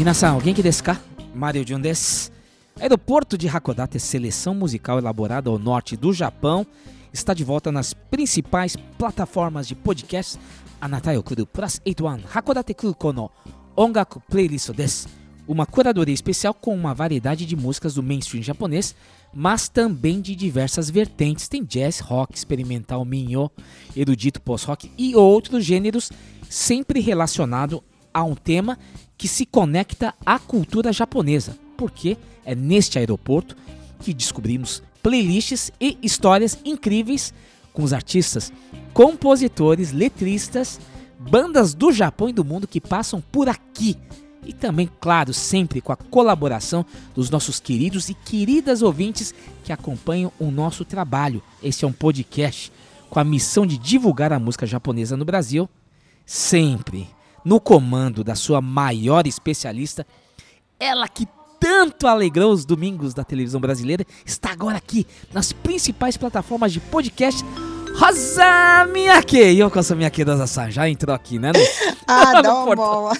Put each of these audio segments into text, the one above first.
Minasan, alguém que desu ka? Mario Jun desu. Aeroporto de Hakodate, seleção musical elaborada ao norte do Japão, está de volta nas principais plataformas de podcast. Anatai okuru Plus 81 Hakodate Kuko no Ongaku Playlist desu. Uma curadoria especial com uma variedade de músicas do mainstream japonês, mas também de diversas vertentes. Tem jazz, rock, experimental, minho, erudito post-rock e outros gêneros, sempre relacionado a um tema que se conecta à cultura japonesa, porque é neste aeroporto que descobrimos playlists e histórias incríveis com os artistas, compositores, letristas, bandas do Japão e do mundo que passam por aqui. E também, claro, sempre com a colaboração dos nossos queridos e queridas ouvintes que acompanham o nosso trabalho. Esse é um podcast com a missão de divulgar a música japonesa no Brasil, sempre no comando da sua maior especialista, ela que tanto alegrou os domingos da televisão brasileira, está agora aqui nas principais plataformas de podcast. Rosa Miyake! Yoko Miyake Rosa-san, já entrou aqui, né? No, Ah, no não, portão. bom.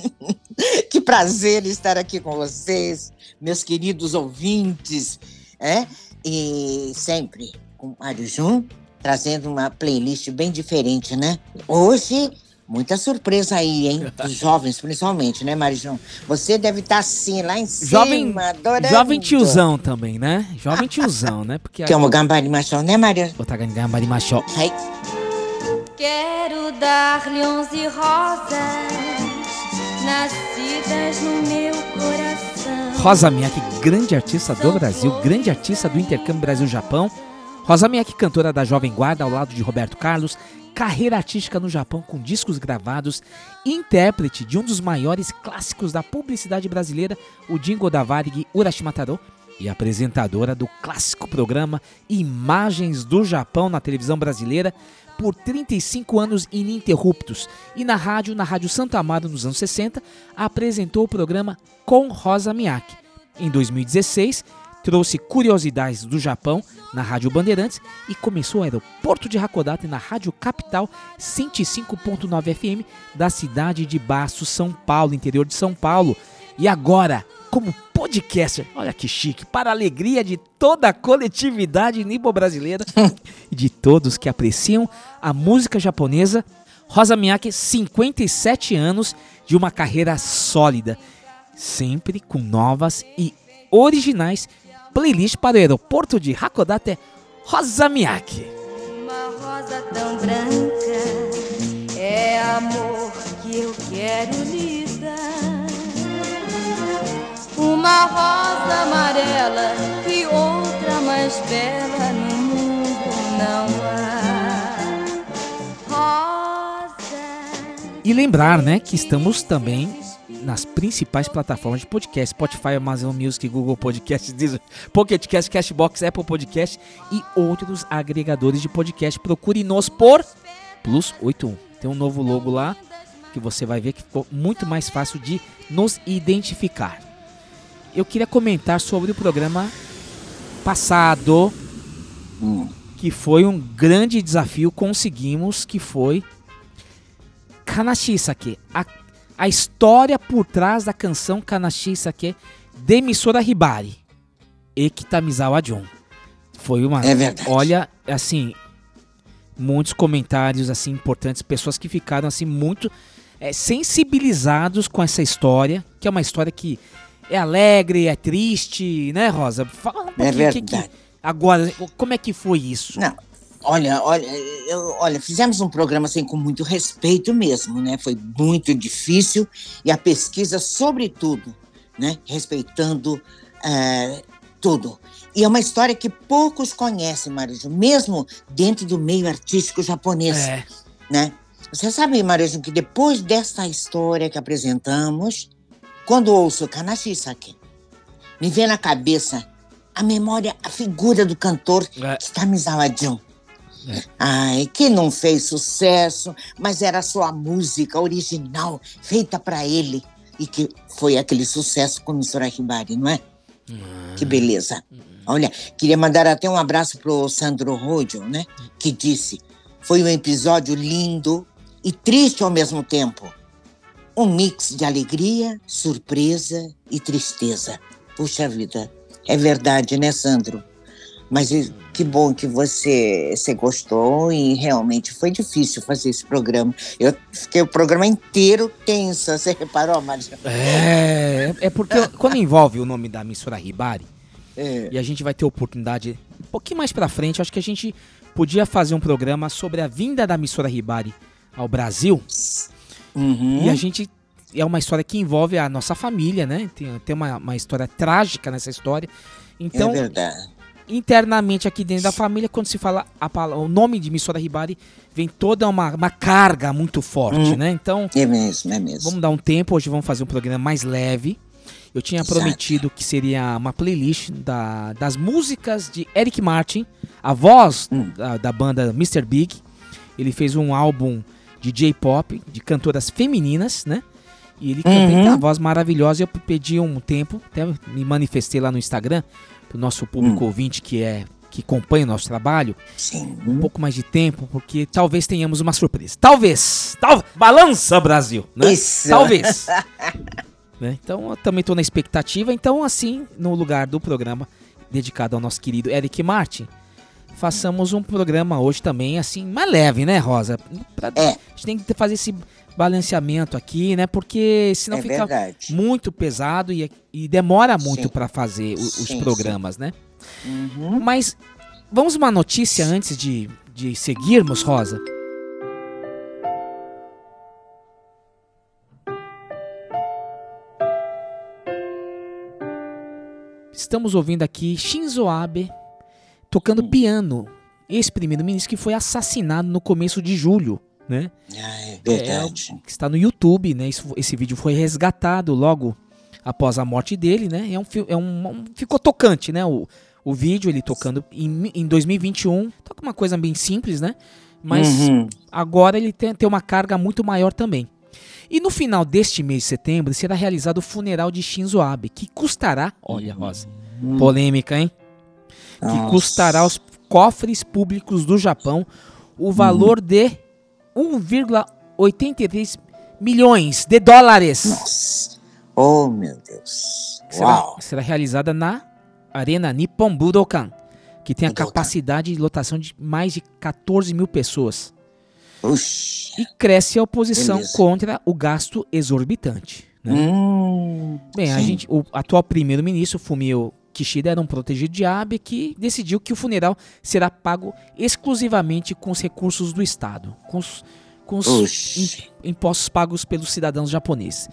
que prazer estar aqui com vocês, meus queridos ouvintes, é? E sempre com Mário Jun, trazendo uma playlist bem diferente, né? Hoje, muita surpresa aí, hein? Dos jovens, principalmente, né, Mário Jun? Você deve estar assim, lá em cima, Jovem, adorando. jovem tiozão também, né? Jovem tiozão, né? Porque Que é uma gambarimachão, né, Mário? Otagani Gambarimashou. Aí, Quero dar-lhe onze rosas nascidas no meu coração. Rosa Miyake, grande artista do Brasil, grande artista do intercâmbio Brasil-Japão. Rosa Miyake, cantora da Jovem Guarda ao lado de Roberto Carlos, carreira artística no Japão com discos gravados, intérprete de um dos maiores clássicos da publicidade brasileira, o Jingo da Varig Urashimataro, e apresentadora do clássico programa Imagens do Japão na televisão brasileira por 35 anos ininterruptos e na rádio, na Rádio Santo Amaro nos anos 60, apresentou o programa Com Rosa Miyake. Em 2016, trouxe curiosidades do Japão na Rádio Bandeirantes e começou o aeroporto de Hakodate na Rádio Capital 105.9 FM da cidade de Baço, São Paulo, interior de São Paulo. E agora, como podcaster, olha que chique, para a alegria de toda a coletividade nibo-brasileira e de todos que apreciam a música japonesa, Rosa Miyake, 57 anos de uma carreira sólida, sempre com novas e originais playlists para o aeroporto de Hakodate, Rosa Miyake. Uma rosa tão branca é amor que eu quero lhe dar. Uma rosa amarela e outra mais bela no mundo não há. Rosa. E lembrar, né, que estamos também nas principais plataformas de podcast, Spotify, Amazon Music, Google Podcast, Deezer, Pocket Cast, Cashbox, Apple Podcast e outros agregadores de podcast. Procure-nos por Plus 81. Tem um novo logo lá que você vai ver que ficou muito mais fácil de nos identificar. Eu queria comentar sobre o programa passado, hum, que foi um grande desafio, conseguimos, que foi Kanashi Sake, a, a história por trás da canção Kanashi Sake de emissora Hibari e Kitamizawa John. Foi uma, É verdade. olha, assim, muitos comentários assim importantes, pessoas que ficaram assim muito é, sensibilizados com essa história, que é uma história que é alegre, é triste, né, Rosa? Fala um pouquinho o que que- verdade. agora, como é que foi isso? Não, olha, olha, eu- olha, fizemos um programa assim com muito respeito mesmo, né? Foi muito difícil e a pesquisa, sobretudo, né? Respeitando eh, tudo. E é uma história que poucos conhecem, Marijo, mesmo dentro do meio artístico japonês. É, né? Você sabe, Marijo, que depois dessa história que apresentamos, quando ouço Kanashisake, me vem na cabeça a memória, a figura do cantor É. Kitamizawa Jun. É. Ai, que não fez sucesso, mas era sua música original, feita para ele, e que foi aquele sucesso com o Misora Hibari, não é? Que beleza. Olha, queria mandar até um abraço pro Sandro Rodio, né? Que disse: foi um episódio lindo e triste ao mesmo tempo. Um mix de alegria, surpresa e tristeza. Puxa vida, é verdade, né, Sandro? Mas que bom que você, você gostou e realmente foi difícil fazer esse programa. Eu fiquei o programa inteiro tensa, você reparou, Marisa? É, é porque quando envolve o nome da Missora Hibari, É. e a gente vai ter oportunidade um pouquinho mais pra frente, acho que a gente podia fazer um programa sobre a vinda da Missora Hibari ao Brasil. Uhum. E a gente. É uma história que envolve a nossa família, né? Tem, tem uma, uma história trágica nessa história. Então, é verdade. Internamente aqui dentro da família, quando se fala a pala- o nome de Missora Hibari, vem toda uma, uma carga muito forte, Hum. né? Então, É mesmo, é mesmo. vamos dar um tempo. Hoje vamos fazer um programa mais leve. Eu tinha Exato. prometido que seria uma playlist da- das músicas de Eric Martin, a voz Hum. da, da banda Mr. Big. Ele fez um álbum de J-pop, de cantoras femininas, né? E ele também Uhum. tem uma voz maravilhosa. Eu pedi um tempo, até me manifestei lá no Instagram, pro nosso público Hum. ouvinte que é que acompanha o nosso trabalho, Sim. um pouco mais de tempo, porque talvez tenhamos uma surpresa. Talvez! Tal, balança, Brasil! Né? Isso. Talvez. Né? Então eu também estou na expectativa. Então, assim, no lugar do programa dedicado ao nosso querido Eric Martin, façamos um programa hoje também, assim, mais leve, né, Rosa? Pra- É. A gente tem que fazer esse balanceamento aqui, né? Porque senão é fica verdade. muito pesado e, e demora muito Sim. para fazer o- os Sim, programas, né? Uhum. Mas vamos uma notícia antes de, de seguirmos, Rosa. Estamos ouvindo aqui Shinzo Abe tocando piano. Ex-primeiro-ministro que foi assassinado no começo de julho, né? Ah, é verdade. que está no YouTube, né? Isso- esse vídeo foi resgatado logo após a morte dele, né? É um, é um, um- ficou tocante, né? O, o vídeo ele tocando em, em 2021, toca uma coisa bem simples, né? Mas Uhum. agora ele tem, tem uma carga muito maior também. E no final deste mês de setembro será realizado o funeral de Shinzo Abe, que custará, olha, Rosa, polêmica, hein? Que. Nossa. custará aos cofres públicos do Japão o valor de 1,83 milhões de dólares. Nossa. Oh, meu Deus. Será, Uau. será realizada na Arena Nippon Budokan, que tem a Budokan. capacidade de lotação de mais de 14 mil pessoas. Puxa. E cresce a oposição Beleza. contra o gasto exorbitante. né? Hum, Bem, a gente, o atual primeiro-ministro Fumio Kishida era um protegido de Abe que decidiu que o funeral será pago exclusivamente com os recursos do Estado, com os, com os impostos pagos pelos cidadãos japoneses.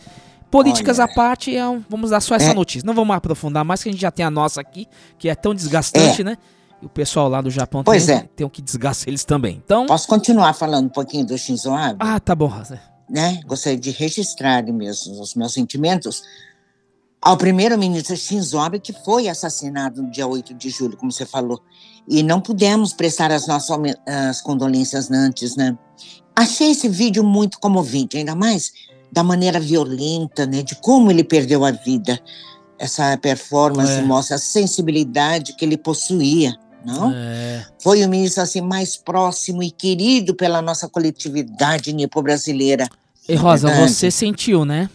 Políticas Olha. à parte, é vamos dar só essa É. notícia. Não vamos aprofundar mais, que a gente já tem a nossa aqui, que é tão desgastante, É. né? E o pessoal lá do Japão Pois tem, é. tem que desgasta eles também. Então. Posso continuar falando um pouquinho do Shinzo Abe? Ah, tá bom, Rosa. né? Gostaria de registrar mesmo os meus sentimentos ao primeiro-ministro Shinzo Abe, que foi assassinado no dia 8 de julho, como você falou. E não pudemos prestar as nossas home- as condolências antes, né? Achei esse vídeo muito comovente, ainda mais da maneira violenta, né? De como ele perdeu a vida. Essa performance É. mostra a sensibilidade que ele possuía, não? É, Foi o ministro assim mais próximo e querido pela nossa coletividade nipo-brasileira. E Rosa, você sentiu, né?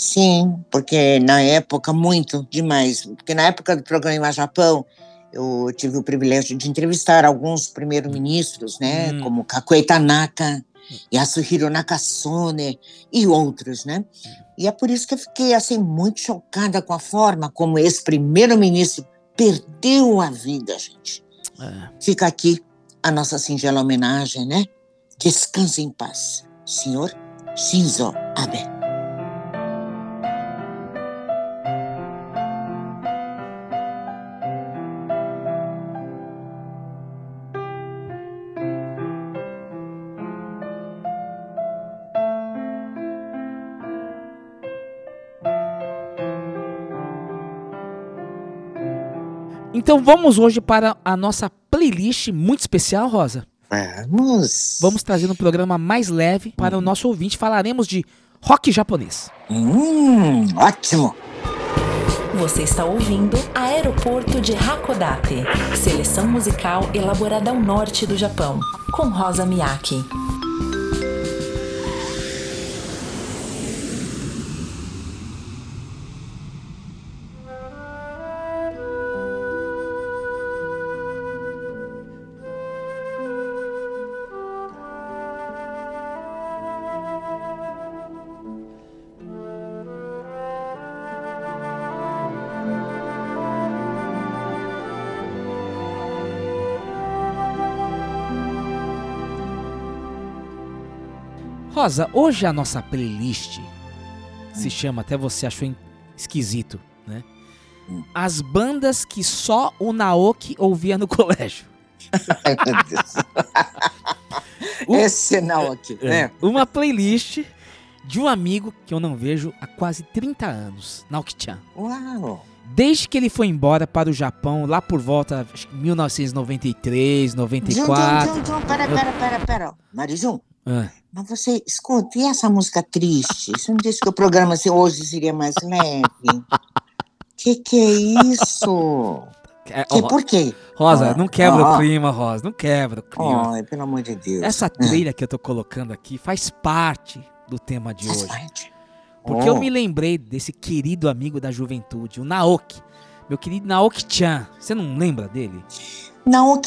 Sim, porque na época, muito demais. Porque na época do programa Japão, eu tive o privilégio de entrevistar alguns primeiros-ministros, né? Hum. Como Kakue Tanaka, Yasuhiro Nakasone e outros, né? E é por isso que eu fiquei, assim, muito chocada com a forma como esse primeiro-ministro perdeu a vida, gente. É. Fica aqui a nossa singela homenagem, né? Descanse em paz, senhor Shinzo Abe. Então vamos hoje para a nossa playlist muito especial, Rosa. Vamos. Vamos trazer um programa mais leve para o nosso ouvinte. Falaremos de rock japonês. Hum, ótimo. Você está ouvindo Aeroporto de Hakodate, seleção musical elaborada ao norte do Japão, com Rosa Miyake. Rosa, hoje a nossa playlist se chama, até você achou esquisito, né? Hum. As bandas que só o Naoki ouvia no colégio. Ai, meu Deus. O- Esse sinal aqui, É. né? Uma playlist de um amigo que eu não vejo há quase 30 anos, Naoki-chan. Uau. Desde que ele foi embora para o Japão, lá por volta que 1993, Jun, 94. Jun, Jun, Jun, pera, pera, pera, pera. Marijum, Ah, mas você escuta, e essa música triste? Você não disse que o programa assim, hoje seria mais leve? Que que é isso? é, Que, por quê? Rosa, Ah, não quebra ah, o clima, Rosa, não quebra o clima. Ai, pelo amor de Deus. Essa trilha que eu tô colocando aqui faz parte do tema de Faz hoje. parte. Porque Oh. eu me lembrei desse querido amigo da juventude, o Naoki. Meu querido Naoki-chan. Você não lembra dele? Não,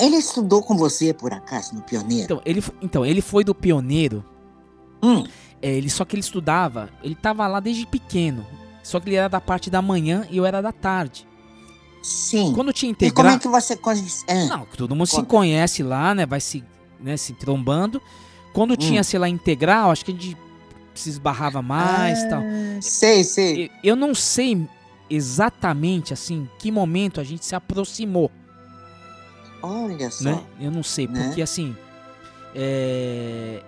ele estudou com você, por acaso, no Pioneiro? Então, ele, então, ele foi do pioneiro. Hum, É, ele só que ele estudava, ele tava lá desde pequeno. Só que ele era da parte da manhã e eu era da tarde. sim. Quando tinha E como integral. é que você conhece? Ah, Não, que todo mundo se conhece lá, né? Vai se, né, se trombando. Quando tinha, Hum. sei lá, integral, acho que a gente se esbarrava mais e tal. ah, Sei, sei. E- Eu não sei exatamente, assim, que momento a gente se aproximou, Olha só. né? Eu não sei, Né? porque assim. é,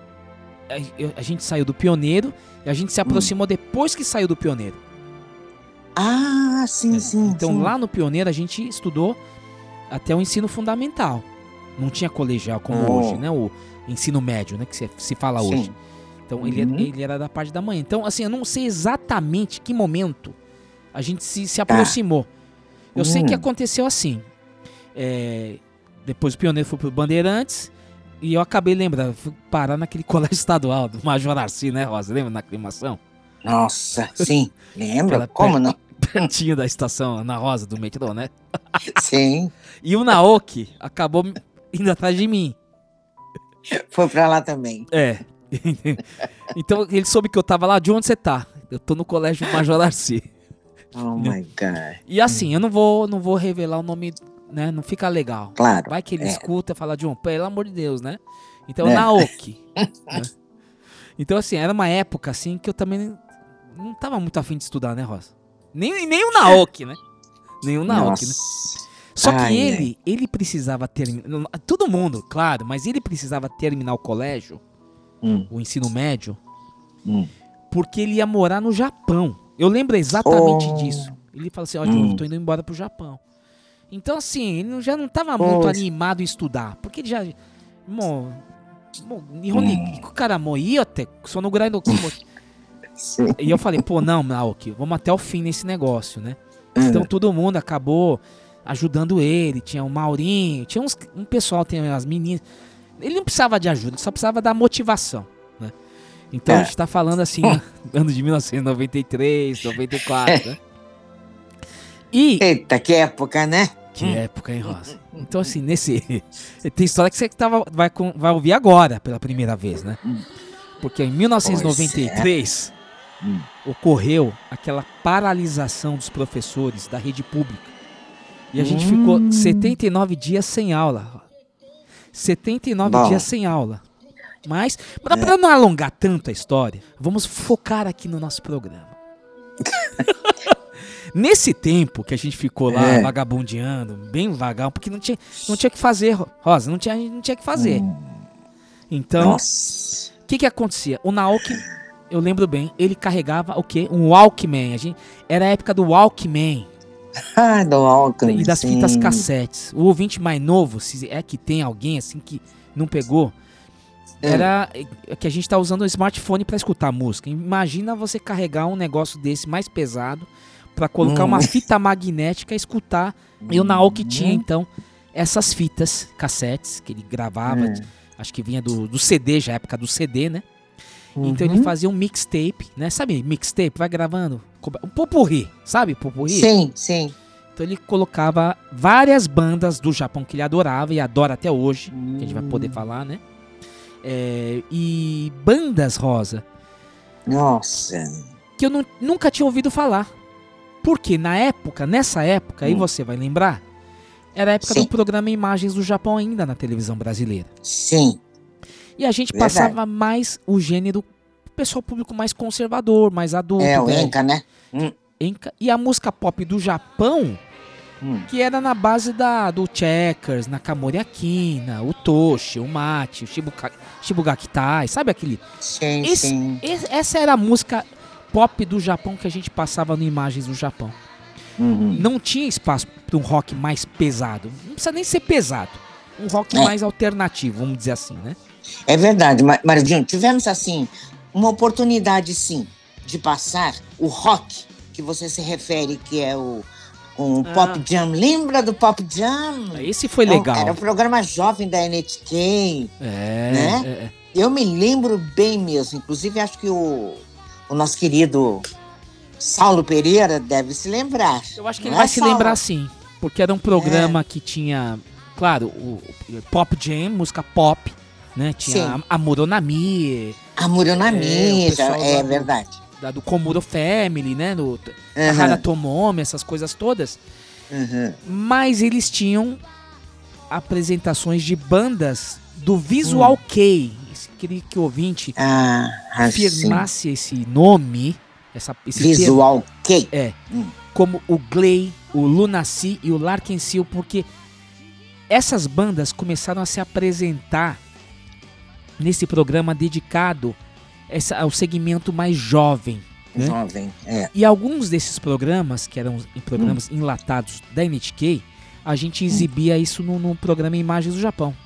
A, a gente saiu do pioneiro e a Hum. gente se aproximou depois que saiu do pioneiro. Ah, sim, É, sim. Então sim. lá no pioneiro a gente estudou até o ensino fundamental. Não tinha colegial como Oh. hoje, né? O ensino médio, né? Que se, se fala Sim. hoje. Então ele, Uhum. ele era da parte da manhã. Então, assim, eu não sei exatamente que momento a gente se, se Tá. aproximou. Eu sei que Hum. aconteceu assim. É, depois o pioneiro foi pro Bandeirantes. E eu acabei lembrando, fui parar naquele colégio estadual do Major Arci, né, Rosa? Lembra na aclimação? Nossa, sim. Lembra? Como não? Pertinho da estação Ana Rosa do metrô, né? Sim. E o Naoki acabou indo atrás de mim. Foi pra lá também. É. então ele soube que eu tava lá, de onde você tá? Eu tô no colégio Major Arci. Oh my God. E assim, eu não vou, não vou revelar o nome, né? Não fica legal. Claro. Vai que ele É. escuta e fala, John, pelo amor de Deus, né? Então, É. Naoki. né? Então, assim, era uma época, assim, que eu também não tava muito afim de estudar, né, Rosa? Nem, nem o Naoki, né? Nem o Naoki, né? Nossa. Só que Ai, ele, ele precisava terminar. Todo mundo, claro, mas ele precisava terminar o colégio, Hum, o ensino médio, hum. porque ele ia morar no Japão. Eu lembro exatamente Oh. disso. Ele falou assim: Ó, Hum. eu tô indo embora pro Japão. Então, assim, ele já não tava muito animado em estudar. Porque ele já. Mo, mo, Hum. cara, moiote, sono gurai no kumo- Sim. E eu falei, pô, não, Naoki, vamos até o fim nesse negócio, né? Hum. Então todo mundo acabou ajudando ele. Tinha o Maurinho, tinha uns, um pessoal, tem as meninas. Ele não precisava de ajuda, ele só precisava da motivação, né? Então a É. gente tá falando assim, ano de 1993, 94, né? E Eita, que época, né? Que época, hein, Rosa? Então, assim, nesse. Tem história que você tava, vai, vai ouvir agora pela primeira vez, né? Hum. Porque em 1993 Hum. ocorreu aquela paralisação dos professores da rede pública. E a gente Hum. ficou 79 dias sem aula. 79 Bom. dias sem aula. Mas, para pra não alongar tanto a história, vamos focar aqui no nosso programa. Nesse tempo que a gente ficou lá É. vagabundeando, bem vagal, porque não tinha, não tinha que fazer, Ro- Rosa, não tinha, não tinha que fazer. Hum. Então, o que que acontecia? O Naoki, eu lembro bem, ele carregava o quê? Um Walkman. A gente, era a época do Walkman. Ah, do Walkman. e das sim. fitas cassetes. O ouvinte mais novo, se é que tem alguém assim que não pegou, É. era é que a gente tá usando o smartphone para escutar música. Imagina você carregar um negócio desse mais pesado para colocar Hum. uma fita magnética e escutar. E o Naoki Uhum. tinha então essas fitas cassetes que ele gravava, É. acho que vinha do, do CD, já época do CD, né? Então Uhum. ele fazia um mixtape, né? Sabe, mixtape, vai gravando. Um popurri, sabe? Popurri. Sim, sim. Então ele colocava várias bandas do Japão que ele adorava e adora até hoje, que a gente vai poder Hum. falar, né? É, e bandas rosa Nossa. que eu nu- nunca tinha ouvido falar. Porque na época, nessa época, aí Hum. você vai lembrar, era a época Sim. do programa Imagens do Japão ainda na televisão brasileira. Sim. E a gente Verdade. passava mais o gênero pessoal público mais conservador, mais adulto, É, o né? Enca, né? Enka. E a música pop do Japão, Hum. que era na base da, do Checkers, Nakamori Akina, o Toshi, o Mate, o Shibuka, Shibugakitai, sabe aquele? Sim, Esse- sim. es- essa era a música pop do Japão que a gente passava no Imagens do Japão. Uhum. Não tinha espaço para um rock mais pesado. Não precisa nem ser pesado. Um rock É. mais alternativo, vamos dizer assim, né? É verdade, Ma- Maridinho, tivemos assim uma oportunidade sim de passar o rock que você se refere, que é o, o Ah. Pop Jam. Lembra do Pop Jam? Esse foi Então, legal. Era um programa jovem da NHK. É, Né? é, é. Eu me lembro bem mesmo. Inclusive, acho que o, o nosso querido Saulo Pereira deve se lembrar. Eu acho que ele Não vai é, se Saulo? lembrar sim. Porque era um programa que tinha, claro, o, o Pop Jam, música pop, né? Tinha Sim. a, a Muronami, A Muronami, É, pessoal é, do- verdade. da, do Komuro Family, né? Do Uhum, Tomomi, essas coisas todas. uhum. Mas eles tinham apresentações de bandas do Visual K. Queria que o ouvinte Ah, assim. afirmasse esse nome, essa, esse termo, Visual K. como o Glay, o Lunacy e o Larkensil, porque essas bandas começaram a se apresentar nesse programa dedicado essa- ao segmento mais jovem. né? Jovem, é. E alguns desses programas, que eram programas enlatados da NHK, a gente exibia isso no, no programa Imagens do Japão,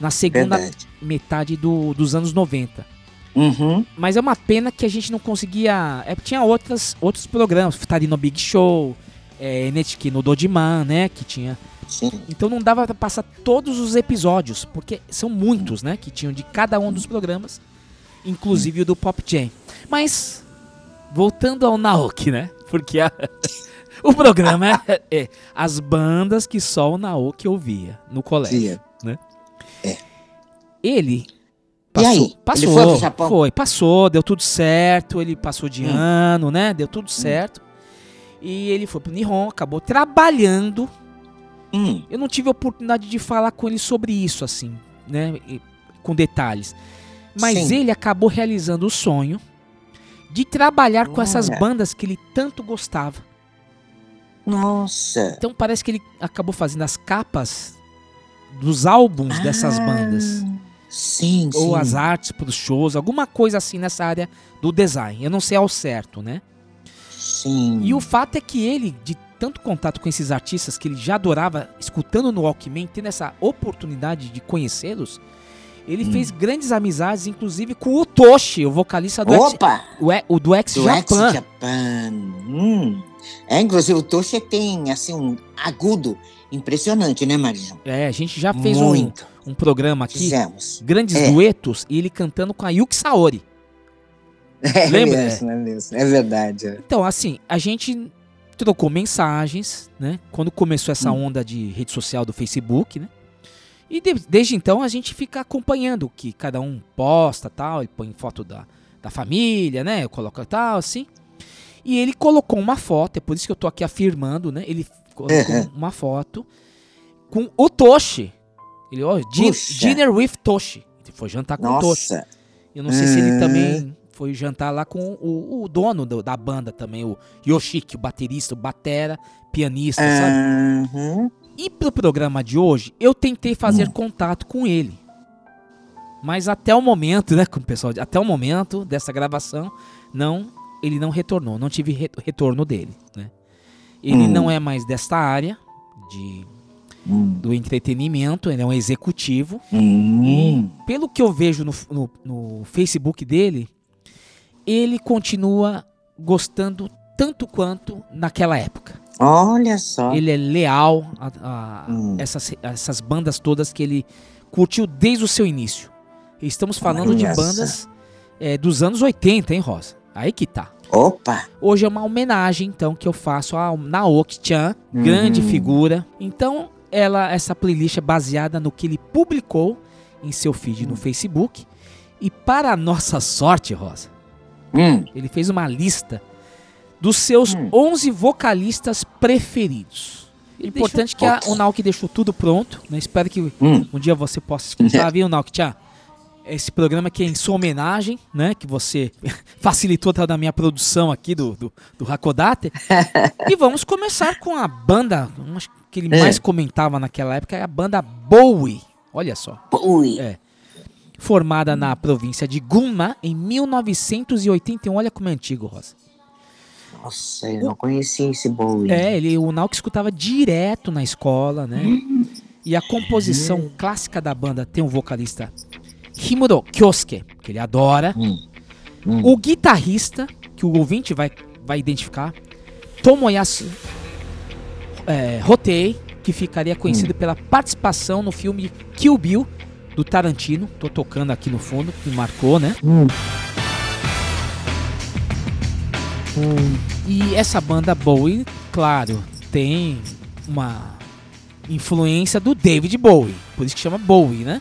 na segunda Verdade. metade do- dos anos 90. Uhum. Mas é uma pena que a gente não conseguia. É, tinha outras, outros programas, Futari no Big Show, é, NHK no Dojiman, né? Que tinha. Sim. Então não dava pra passar todos os episódios, porque são muitos, né? Que tinham de cada um dos programas, inclusive o do Pop Jam. Mas, voltando ao Naoki, né? Porque a- o programa é, é as bandas que só o Naoki ouvia no colégio. Sim. Ele E passou, aí? Ele passou, foi pro Japão? foi, passou, deu tudo certo, ele passou de Hum. ano, né? Deu tudo certo. E ele foi pro Nihon, acabou trabalhando. Hum. Eu não tive a oportunidade de falar com ele sobre isso, assim, né? e- Com detalhes. Mas Sim. ele acabou realizando o sonho de trabalhar com essas bandas que ele tanto gostava. Nossa. Então parece que ele acabou fazendo as capas dos álbuns dessas Ah, bandas. Sim, sim. ou as artes para os shows, alguma coisa assim nessa área do design. Eu não sei ao certo, né? Sim. E o fato é que ele, de tanto contato com esses artistas que ele já adorava, escutando no Walkman, tendo essa oportunidade de conhecê-los, ele Hum. fez grandes amizades, inclusive com o Toshi, o vocalista do Ex, Opa! o, E- o do Ex Do Japan. ex-Japan. Hum. É, inclusive o Toshi tem, assim, um agudo impressionante, né, Marijão? É, a gente já fez um, Muito. um programa aqui, Fizemos. grandes É. duetos, e ele cantando com a Yuki Saori. É Lembra? mesmo, é mesmo. É verdade. é. Então, assim, a gente trocou mensagens, né? Quando começou essa Hum. onda de rede social do Facebook, né? E de- desde então a gente fica acompanhando o que cada um posta, tal, ele põe foto da, da família, né? Eu coloco tal, assim. E ele colocou uma foto, é por isso que eu tô aqui afirmando, né? Ele colocou Uhum. uma foto com o Toshi. Ele, ó, din- dinner with Toshi. Ele foi jantar com o Toshi. Nossa. Eu não sei se ele também foi jantar lá com o, o dono do- da banda também, o Yoshiki, o baterista, o batera, pianista, sabe? Uhum. E pro programa de hoje, eu tentei fazer Hum. contato com ele. Mas até o momento, né, com o pessoal, até o momento dessa gravação, não, ele não retornou, não tive re- retorno dele, né? Ele Hum. não é mais desta área de, Hum. do entretenimento, ele é um executivo. Hum. Pelo que eu vejo no, no- no Facebook dele, ele continua gostando tanto quanto naquela época. Olha só. Ele é leal a, a Hum. essas, a essas bandas todas que ele curtiu desde o seu início. Estamos falando de Olha só. bandas é, dos anos 80, hein, Rosa? Aí que tá. Opa! Hoje é uma homenagem, então, que eu faço a Naoki-chan, Uhum. grande figura. Então, ela, essa playlist é baseada no que ele publicou em seu feed Hum. no Facebook. E para a nossa sorte, Rosa, Hum. ele fez uma lista dos seus Hum. 11 vocalistas preferidos. Importante que a, o Naoki deixou tudo pronto, né? Espero que Hum. um dia você possa escutar, viu, Naoki-chan? Esse programa aqui é em sua homenagem, né? Que você facilitou toda a minha produção aqui do, do, do Hakodate. e vamos começar com a banda que ele É. mais comentava naquela época, é a banda Bowie. Olha só. Ui. É. Formada na província de Gunma em 1981. Olha como é antigo, Rosa. Nossa, eu não conhecia esse Bowie. É, ele, o Nauk escutava direto na escola, né? E a composição clássica da banda tem um vocalista Himuro Kyosuke, que ele adora. Hum. Hum. O guitarrista, que o ouvinte vai, vai identificar, Tomoyasu é, Hotei, que ficaria conhecido pela participação no filme Kill Bill, do Tarantino. Tô tocando aqui no fundo, que marcou, né? Hum. E essa banda Bowie, claro, tem uma influência do David Bowie, por isso que chama Bowie, né?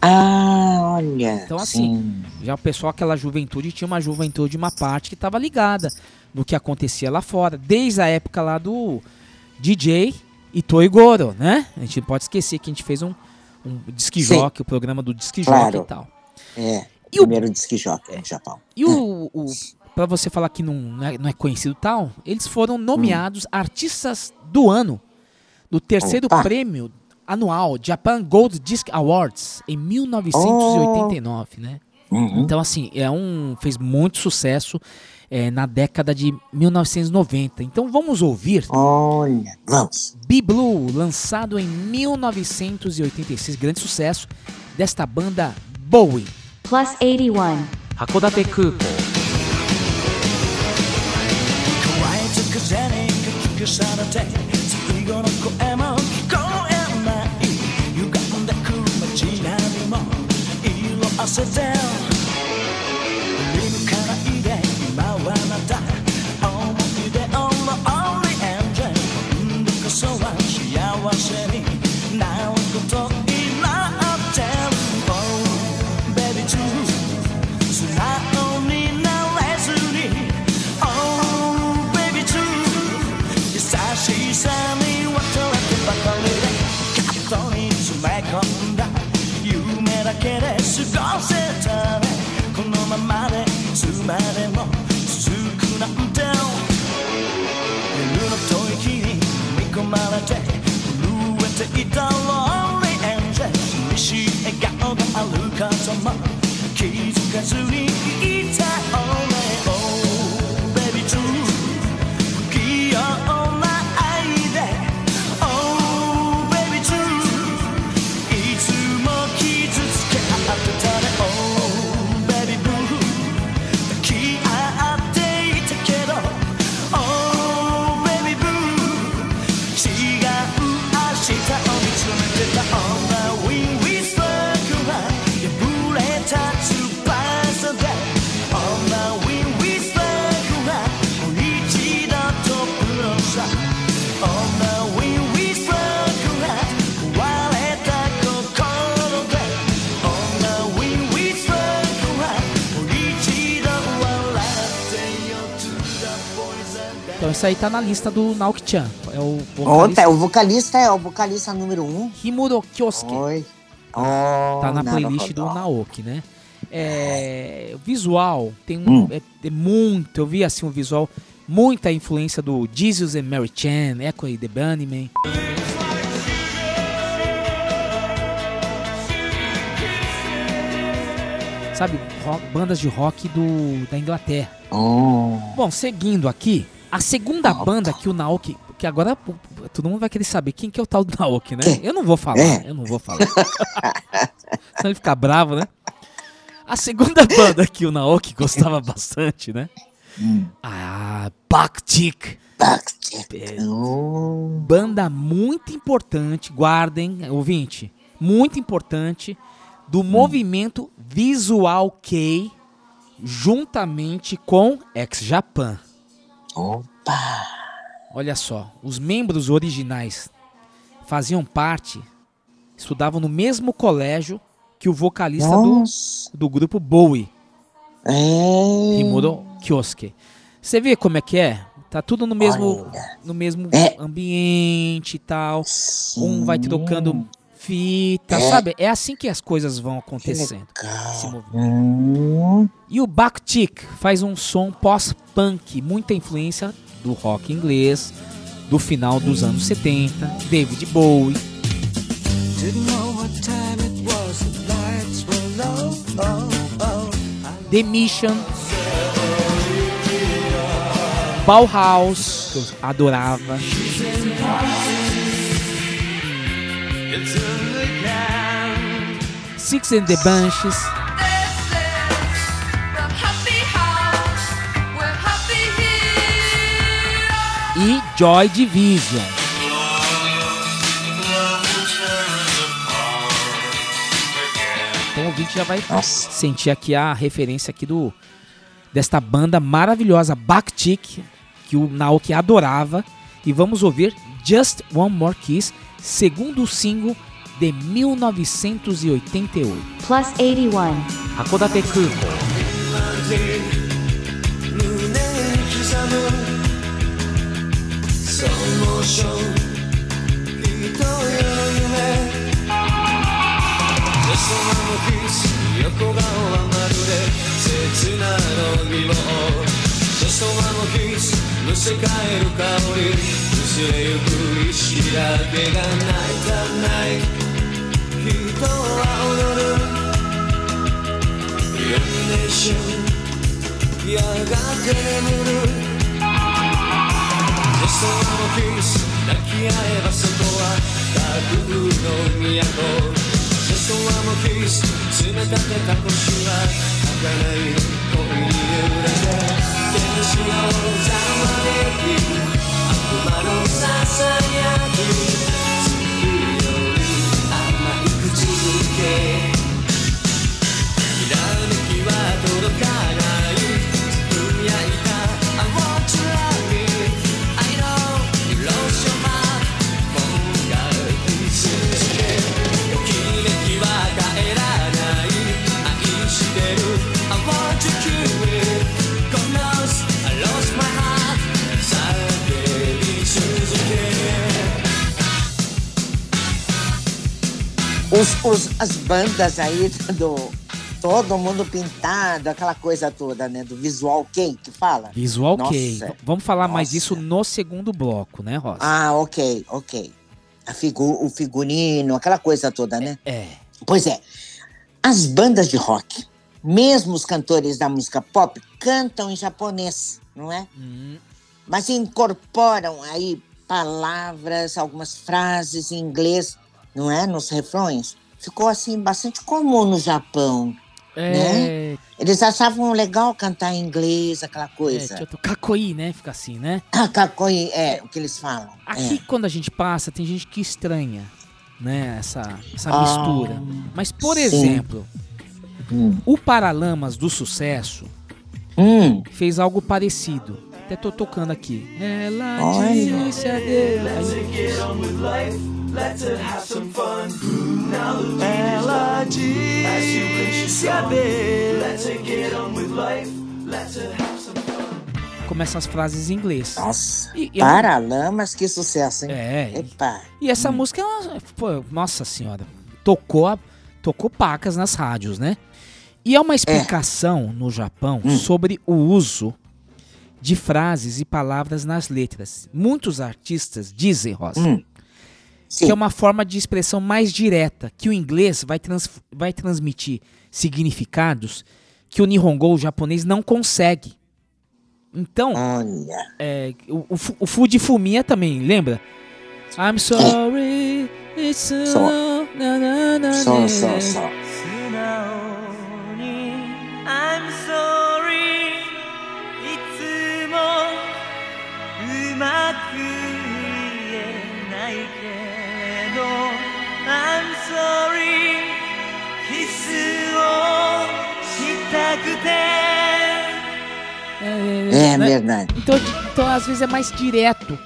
Ah, olha. Então, assim, sim. Já o pessoal, aquela juventude, tinha uma juventude, uma parte que estava ligada no que acontecia lá fora, desde a época lá do DJ Itoi Goro, né? A gente não pode esquecer que a gente fez um, um disque jockey, o programa do disque Claro. e tal. É. E o- Primeiro disque jockey no Japão. E o, o para você falar que não, não é, não é conhecido tal, eles foram nomeados artistas do ano do terceiro Opa. prêmio anual Japan Gold Disc Awards em 1989, né? Uhum. Então assim, é um fez muito sucesso é, na década de 1990. Então vamos ouvir Olha. Vamos. Be Blue, lançado em 1986, grande sucesso desta banda Bowie. Plus 81. Hakodate Kuko. 乾いた風にかき消されて 色あせて振り向かないで今はまた思い出をローリエンジェル今度こそは幸せになることになってる Oh baby too 素直になれずに Oh baby too 優しさに渡れてばかりでカットに詰め込んだ夢だけで までも続くなんて夜の吐息に見込まれて震えていた Lonely Angel 寂しい笑顔があることも気づかずにいた Only Oh baby true 不器用 isso aí tá na lista do Naoki-chan. É o vocalista o vocalista é o vocalista número um. Himuro Kyosuke. Oi. Oh, Tá na Naruhodô. playlist do Naoki, né? É, visual tem um, Hum. é, é muito, eu vi assim um visual, muita influência do Jesus and Mary Chan, Echo e The Bunnymen. Sabe, rock- bandas de rock do, da Inglaterra. Oh. Bom, seguindo aqui, a segunda banda que o Naoki que agora todo mundo vai querer saber quem que é o tal do Naoki, né? Quem? Eu não vou falar, É. eu não vou falar. Senão ele fica bravo, né? A segunda banda que o Naoki gostava bastante, né? Hum. A Baktik. Baktik. Oh, Banda muito importante, guardem, ouvinte, muito importante, do movimento Visual Kei, juntamente com Ex-Japan. Opa! Olha só, os membros originais faziam parte, estudavam no mesmo colégio que o vocalista do, do grupo Bowie, É. Himuro Kyosuke. Você vê como é que é? Tá tudo no mesmo, Olha. no mesmo É. ambiente e tal. Um vai Sim. trocando fita, É. sabe? É assim que as coisas vão acontecendo. Hum, E o Baktik faz um som pós-punk, muita influência do rock inglês do final dos anos 70, David Bowie. Oh, oh. The Mission, Bauhaus, que eu adorava, Six and the Bunches, e Joy Division. Então o ouvinte já vai Nossa. sentir aqui a referência aqui do desta banda maravilhosa Baktik, que o Naoki adorava. E vamos ouvir Just One More Kiss, segundo single de 1988. Plus 81. 函館空港。横顔はまるで切なの身をそそわのキスむせ返る香り薄れゆく意識だけが泣いたない人は踊る Illumination やがて眠る Just one more kiss 抱き合えばそこは架空の都 Just one more kiss 冷た腰は儚い恋に揺れて天使のざわめき悪魔のささやき Os, os- as bandas aí do. Todo mundo pintado, aquela coisa toda, né? Do visual quem que fala? Visual Nossa. Kei. Vamos falar mais Nossa. disso no segundo bloco, né, Rosa? Ah, ok, ok. Figu o figurino, aquela coisa toda, né? É. Pois é. As bandas de rock, mesmo os cantores da música pop, cantam em japonês, não é? Hum, Mas incorporam aí palavras, algumas frases em inglês, não é? Nos refrões. Ficou assim bastante comum no Japão. é. Eles achavam legal cantar em inglês, aquela é coisa. tipo, kakoi, né? Fica assim, né? Ah, kakoi, é o que eles falam. Aqui, quando a gente passa, tem gente que estranha, né? Essa, essa Ah, mistura. Mas, por sim. exemplo, É. Hum. o Paralamas do Sucesso Hum, fez algo parecido. Até tô tocando aqui. Ela Olha. disse adeus. Ela disse adeus. começam as frases em inglês. nossa. E- e- Paralamas, que sucesso, hein? É, e- Epa. E essa música, é uma- pô, nossa senhora, tocou, a- tocou pacas nas rádios, né? E é uma explicação no Japão Hum. sobre o uso de frases e palavras nas letras. Muitos artistas dizem, Rosa, Hum. Que é uma forma de expressão mais direta, que o inglês vai, trans- vai transmitir significados que o Nihongo, o japonês, não consegue. Então, é, o, o, Fu- o Fumia também, lembra? I'm sorry, it's so... Só. na, na, É, É né? verdade. Então, então, às vezes é mais direto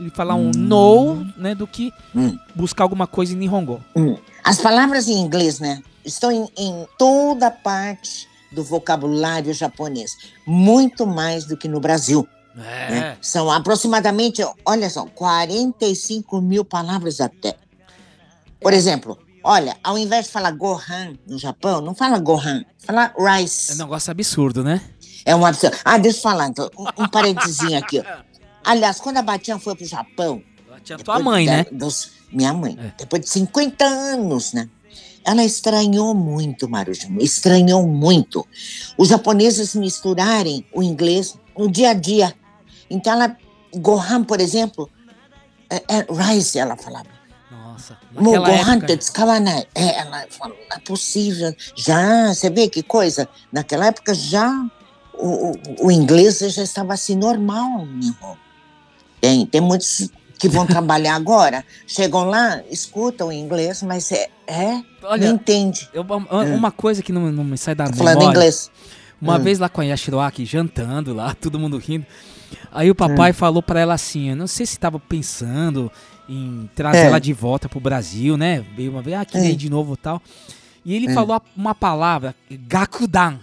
ele falar um no, né, do que Hum. buscar alguma coisa em Nihongo. Hum. As palavras em inglês, né? Estão em, em toda parte do vocabulário japonês. Muito mais do que no Brasil. É. né? São aproximadamente, olha só, 45 mil palavras até. Por exemplo, olha, ao invés de falar Gohan no Japão, não fala Gohan, fala É rice. um negócio absurdo, né? É um absurdo. Ah, deixa eu falar, então, um, um parentezinho aqui. Aliás, quando a Batian foi para o Japão, Ela tinha tua mãe, né? dos- minha mãe. É. Depois de 50 anos, né? Ela estranhou muito, Marujão. Estranhou muito. Os japoneses misturarem o inglês no dia a dia. Então, ela, Gohan, por exemplo, é, é rice, ela falava. Nossa. Gohan época- te tsukawanai. É, ela falou, não é possível. Já, você vê que coisa? Naquela época já o, o, inglês já estava assim normal. Tem, tem muitos que vão trabalhar agora, chegam lá, escutam o inglês, mas é, é Olha, não entende. eu- uma, uma coisa que não, não me sai da Tá falando memória. inglês. Uma Hum. vez lá com a Yashiroaki, jantando lá, todo mundo rindo. Aí o papai falou pra ela assim, eu não sei se tava pensando em trazer É. ela de volta pro Brasil, né? Veio uma vez, ah, queria É. de novo tal. E ele É. falou uma palavra, gakudan,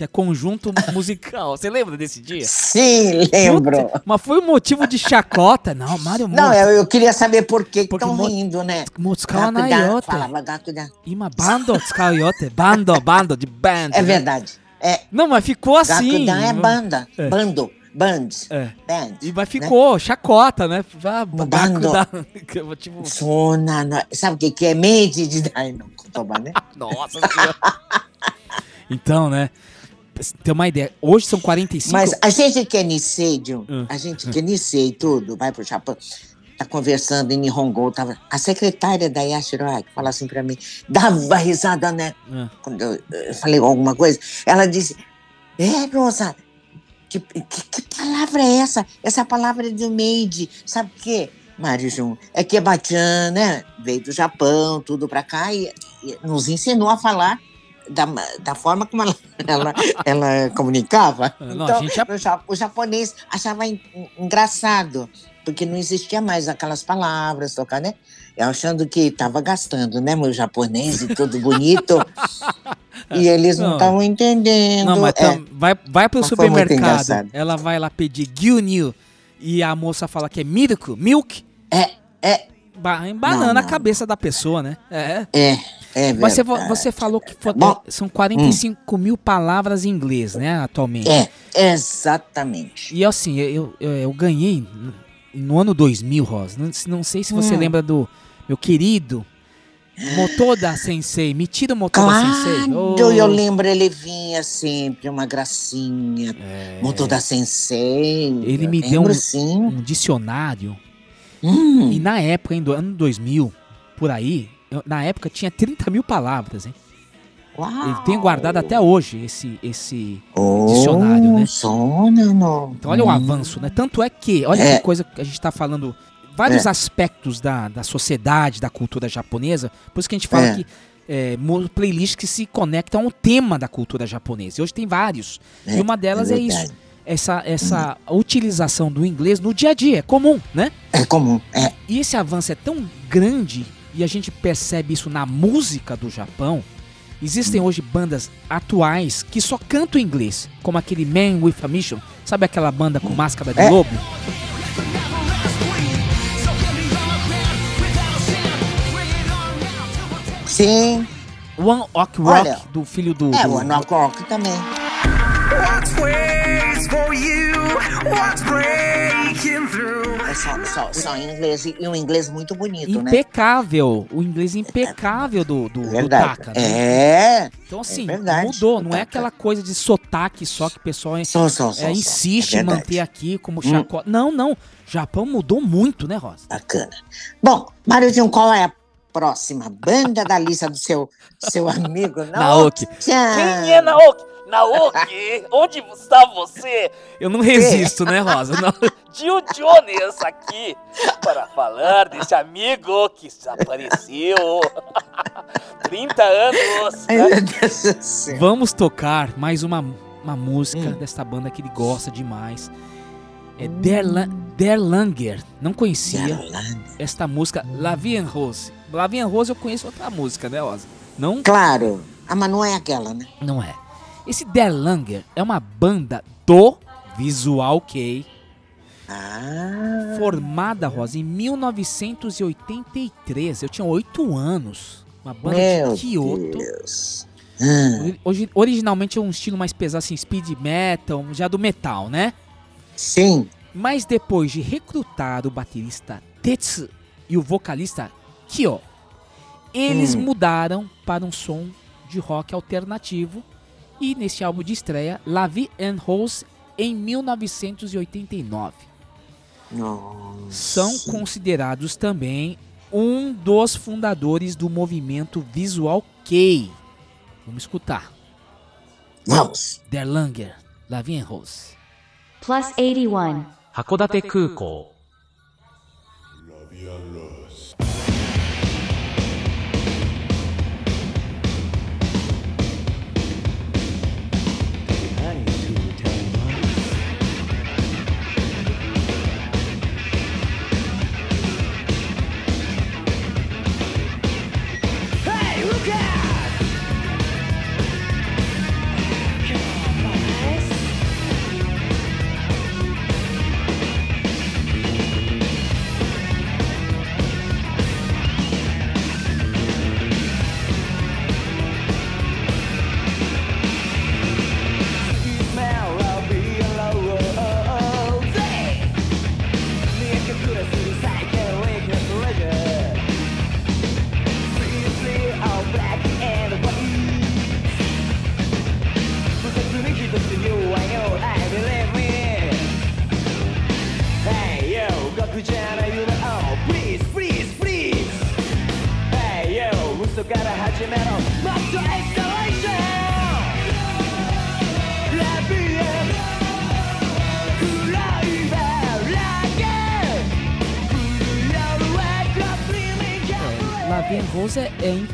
que é conjunto musical. Você lembra desse dia? Sim, lembro. Puta, mas foi um motivo de chacota. Não, Mário Não, eu, eu queria saber por que estão rindo, né? Mutsukawa na yote. falava Gakudan. Ima bando yote. Bando, bando, de band. É né? verdade. É, Não, mas ficou assim. Gakudan é banda, É. bando, bands, É. band. E mas ficou, chacota, né? Ah, Bando. Gakudan. tipo, Sona, sabe o que, que é? Meide de Dai no Kotoba, né? Nossa senhora. Então, né? Ter uma ideia. Hoje são 45. Mas a gente que é Nisei, Jun, Hum. a gente que é Nisei e tudo, vai pro Japão, tá conversando em Nihongo, tava, a secretária da Yashiroaki fala assim pra mim, dava risada, né? Ah, Quando eu, eu falei alguma coisa, ela disse, é, Rosa, que, que, que palavra é essa? Essa palavra é do Meide, sabe o quê? Mário Jun, é que a Batian, né, veio do Japão, tudo pra cá e, e nos ensinou a falar da, da forma como ela, ela, ela comunicava. Não, a então, gente o, ja- o japonês achava en- engraçado, porque não existia mais aquelas palavras, tocar, né? Eu achando que estava gastando, né, meu japonês e tudo bonito. e eles não Não. estavam entendendo. Não, mas é. vai, vai pro supermercado. Ela vai lá pedir Gyunyu e a moça fala que é milk, milk. É, é, Ba banana Não, a cabeça da pessoa, né? É. é, é Mas você, verdade. você falou que foi- Bom, são 45 mil palavras em inglês, né, atualmente. É, exatamente. E assim, eu, eu, eu ganhei no ano 2000, Rosa. Não, não sei se você Hum. lembra do meu querido Motoda Sensei. Me tira o Motoda Sensei. Claro, Oh, eu lembro, ele vinha sempre, uma gracinha. é, Montou da Sensei. Ele me deu um- um dicionário. Hum, E na época, em do ano 2000, por aí, eu- na época tinha 30 mil palavras, hein? uau. Ele tem guardado até hoje esse, esse Oh, dicionário, né? Então, olha o Hum. avanço, né? Tanto é que, olha É. que coisa que a gente está falando, vários É. aspectos da, da sociedade, da cultura japonesa, por isso que a gente fala É. que é, playlists que se conectam ao tema da cultura japonesa. E hoje tem vários. É, e uma delas é, isso. Essa, essa utilização do inglês no dia a dia, é comum, né? É comum, é. E esse avanço é tão grande, e a gente percebe isso na música do Japão. Existem hoje bandas atuais que só cantam em inglês, como aquele Man with a Mission. Sabe aquela banda com máscara de É. lobo? Sim, One Ok Rock, Olha, do filho do. é, do- o Anacroc também. For you? What's breaking through. É só, só, só em inglês e um inglês muito bonito, né? Impecável. O inglês impecável do, do, do Verdade. Taka, né? É. Então, assim, verdade. mudou. Não é aquela coisa de sotaque só que o pessoal é- Só, só, só. é, insiste É em manter aqui como Hum. chacota. Não, não. Japão mudou muito, né, Rosa? Bacana. Bom, Mário Jun, qual é a próxima banda da lista do seu, seu amigo Naoki. Tchan. Quem é Naoki? Naoki, onde está você? Eu não resisto, né, Rosa? Não. Gil Jones aqui para falar desse amigo que desapareceu. 30 anos. Né? Vamos tocar mais uma, uma música Hum. desta banda que ele gosta demais. É Der, La- Der Langer. Não conhecia esta música La Vie en Rose. La Vie en Rose eu conheço outra música, né, Rosa? Não? Claro. Ah, mas não é aquela, né? Não é. Esse Der Langer é uma banda do Visual Kei, Ah. formada, Rosa, em 1983. Eu tinha oito anos. Uma banda Meu de Kyoto. Deus. Hoje, originalmente é um estilo mais pesado, assim, speed metal, já do metal, né? sim. Mas depois de recrutar o baterista Tetsu e o vocalista Kyo, eles Hum. mudaram para um som de rock alternativo e nesse álbum de estreia, La Vie en Rose, em 1989. Nossa. São considerados também um dos fundadores do movimento Visual Kei. Vamos escutar. Vamos. Der Langer, La Vie en Rose. Plus 81. 函館空港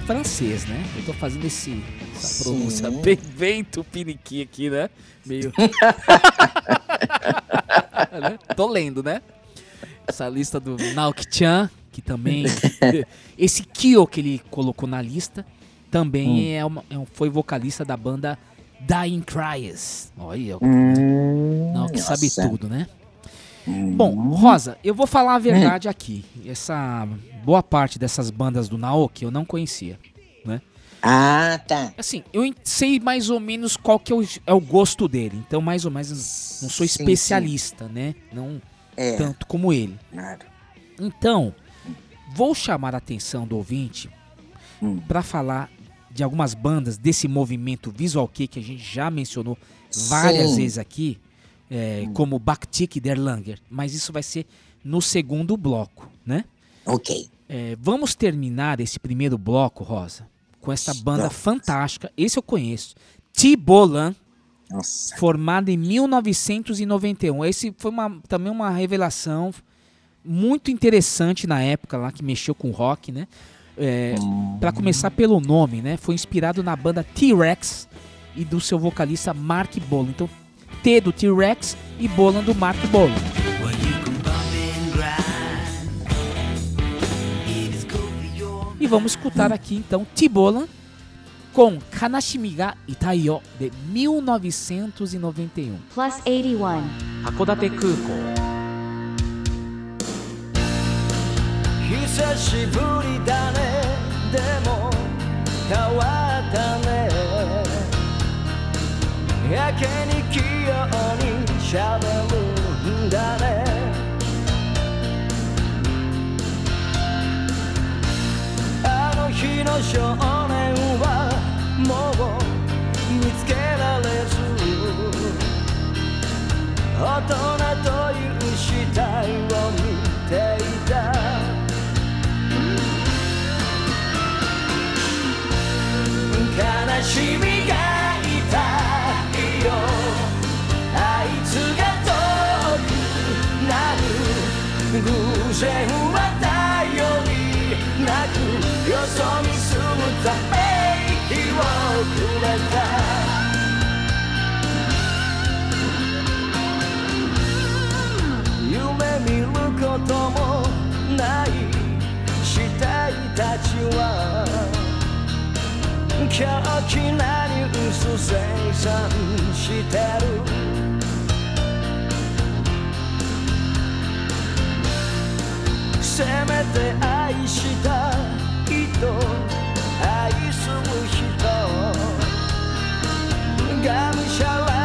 Francês, né? Eu tô fazendo esse, essa Sim. pronúncia bem, bem tupiniquim aqui, né? Meio. Né? Tô lendo, né? Essa lista do Naoki-chan, que também. esse Kyo que ele colocou na lista também é uma- é um- foi vocalista da banda Dying Cries. Olha, Hum, Naoki sabe nossa. tudo, né? Hum. Bom, Rosa, eu vou falar a verdade aqui. Essa boa parte dessas bandas do Naoki eu não conhecia, né? Ah, tá. Assim, eu sei mais ou menos qual que é o, é o gosto dele. Então, mais ou menos, não sou Sim, sim. especialista, né? Não É, tanto como ele. claro. Então, vou chamar a atenção do ouvinte Hum. para falar de algumas bandas desse movimento Visual Kei que a gente já mencionou várias Sim. Hum. vezes aqui, é, como Baktik Der Langer, mas isso vai ser no segundo bloco, né? Ok. É, vamos terminar esse primeiro bloco, Rosa, com essa banda Vamos. fantástica. Esse eu conheço. Tibolan, Nossa. formada em 1991. Esse foi uma, também uma revelação muito interessante na época lá que mexeu com rock, né? É, Para começar pelo nome, né? Foi inspirado na banda T-Rex e do seu vocalista Mark Bolan. Então, T do T-Rex e Bolan do Mark Bolan. E vamos escutar aqui então T-Bolan com Kanashimi ga Itaiyo de 1991. Plus 81. 函館空港久しぶりだねでも変わったねやけに器用にしゃべるんだね 少年はもう見つけられず。大人という死体はこともない死体たちは狂気なニュース生産してる。せめて愛した人愛する人がむしゃら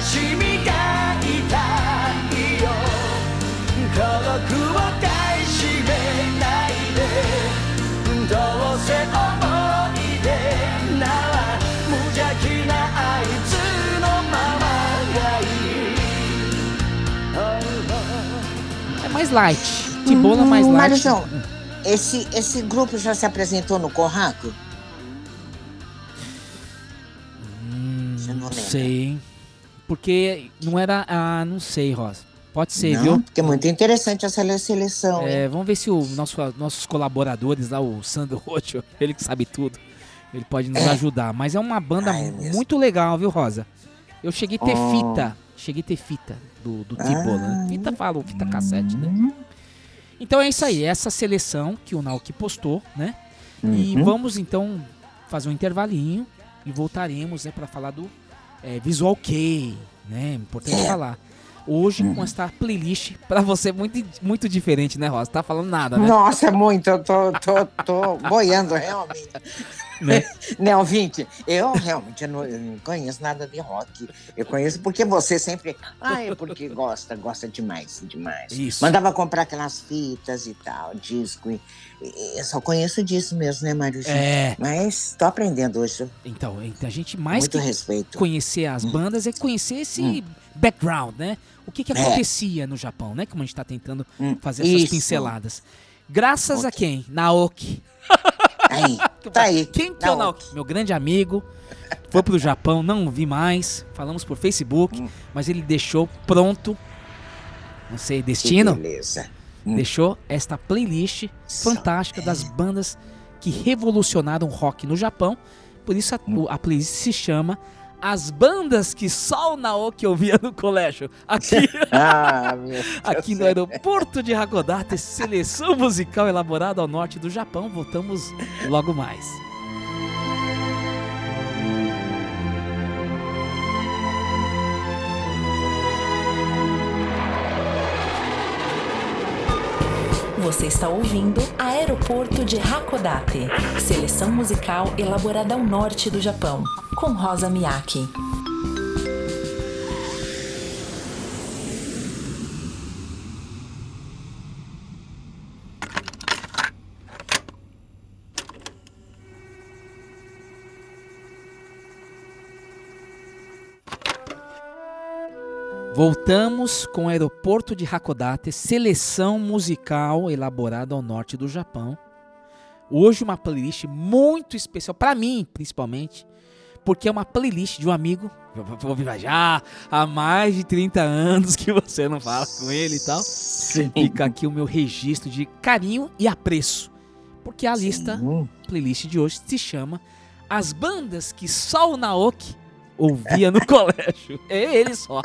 しみが痛いよ孤独を買い占めないでどうせ思い出なら無邪気なあいつのままがいい É mais light. Tibola mais Hum, light. Marizão, esse, esse grupo já se apresentou no Corraco? Você não lembra? Sei, hein? porque não era. Ah, não sei, Rosa. Pode ser, Não, viu? porque é muito interessante essa seleção. É, vamos ver se o nosso, nossos colaboradores lá, o Sandro Rocho, ele que sabe tudo, ele pode nos ajudar. Mas é uma banda Ah, é muito legal, viu, Rosa? Eu cheguei a ter Oh. fita. Cheguei a ter fita do, do Tibola. né? Ah. Fita fala, fita cassete, né? Então é isso aí, essa seleção que o Naoki postou, né? E Uhum. vamos então fazer um intervalinho e voltaremos, né, para falar do é, Visual Kei, né? Importante É. falar. Hoje Uhum. com esta playlist para você muito muito diferente, né, Rosa? Tá falando nada, né? Nossa, muito, eu tô, tô, tô boiando realmente. Né? Né, ouvinte? Eu realmente não, eu não conheço nada de rock. Eu conheço porque você sempre. Ah, é porque gosta, gosta demais, demais. Isso. Mandava comprar aquelas fitas e tal, disco. E, e eu só conheço disso mesmo, né, Mário? É. Mas tô aprendendo hoje. Então, então a gente mais Muito que respeito. conhecer as bandas é conhecer esse background, né? O que, que É. acontecia no Japão, né? Como a gente tá tentando Hum, fazer essas isso. pinceladas. Graças a quem? Naoki. Aí, tá aí. Quem que é o Naoki? Meu grande amigo. Foi pro Japão, não vi mais. Falamos por Facebook, Hum. mas ele deixou pronto. Não sei, Que destino. beleza. Hum. Deixou esta playlist fantástica das bandas que revolucionaram o rock no Japão. Por isso a, Hum. a playlist se chama As Bandas que só o Naoki ouvia no colégio. Aqui, Ah, aqui no aeroporto de Hakodate, seleção musical elaborada ao norte do Japão. Voltamos logo mais. Você está ouvindo Aeroporto de Hakodate, seleção musical elaborada ao norte do Japão, com Rosa Miyake. Voltamos com o aeroporto de Hakodate, seleção musical elaborada ao norte do Japão. Hoje uma playlist muito especial para mim, principalmente, porque é uma playlist de um amigo. Vou viajar há mais de 30 anos que você não fala com ele e tal. Fica aqui o meu registro de carinho e apreço, porque a lista Hum, playlist de hoje se chama As bandas que só o Naoki ouvia no colégio. É ele só.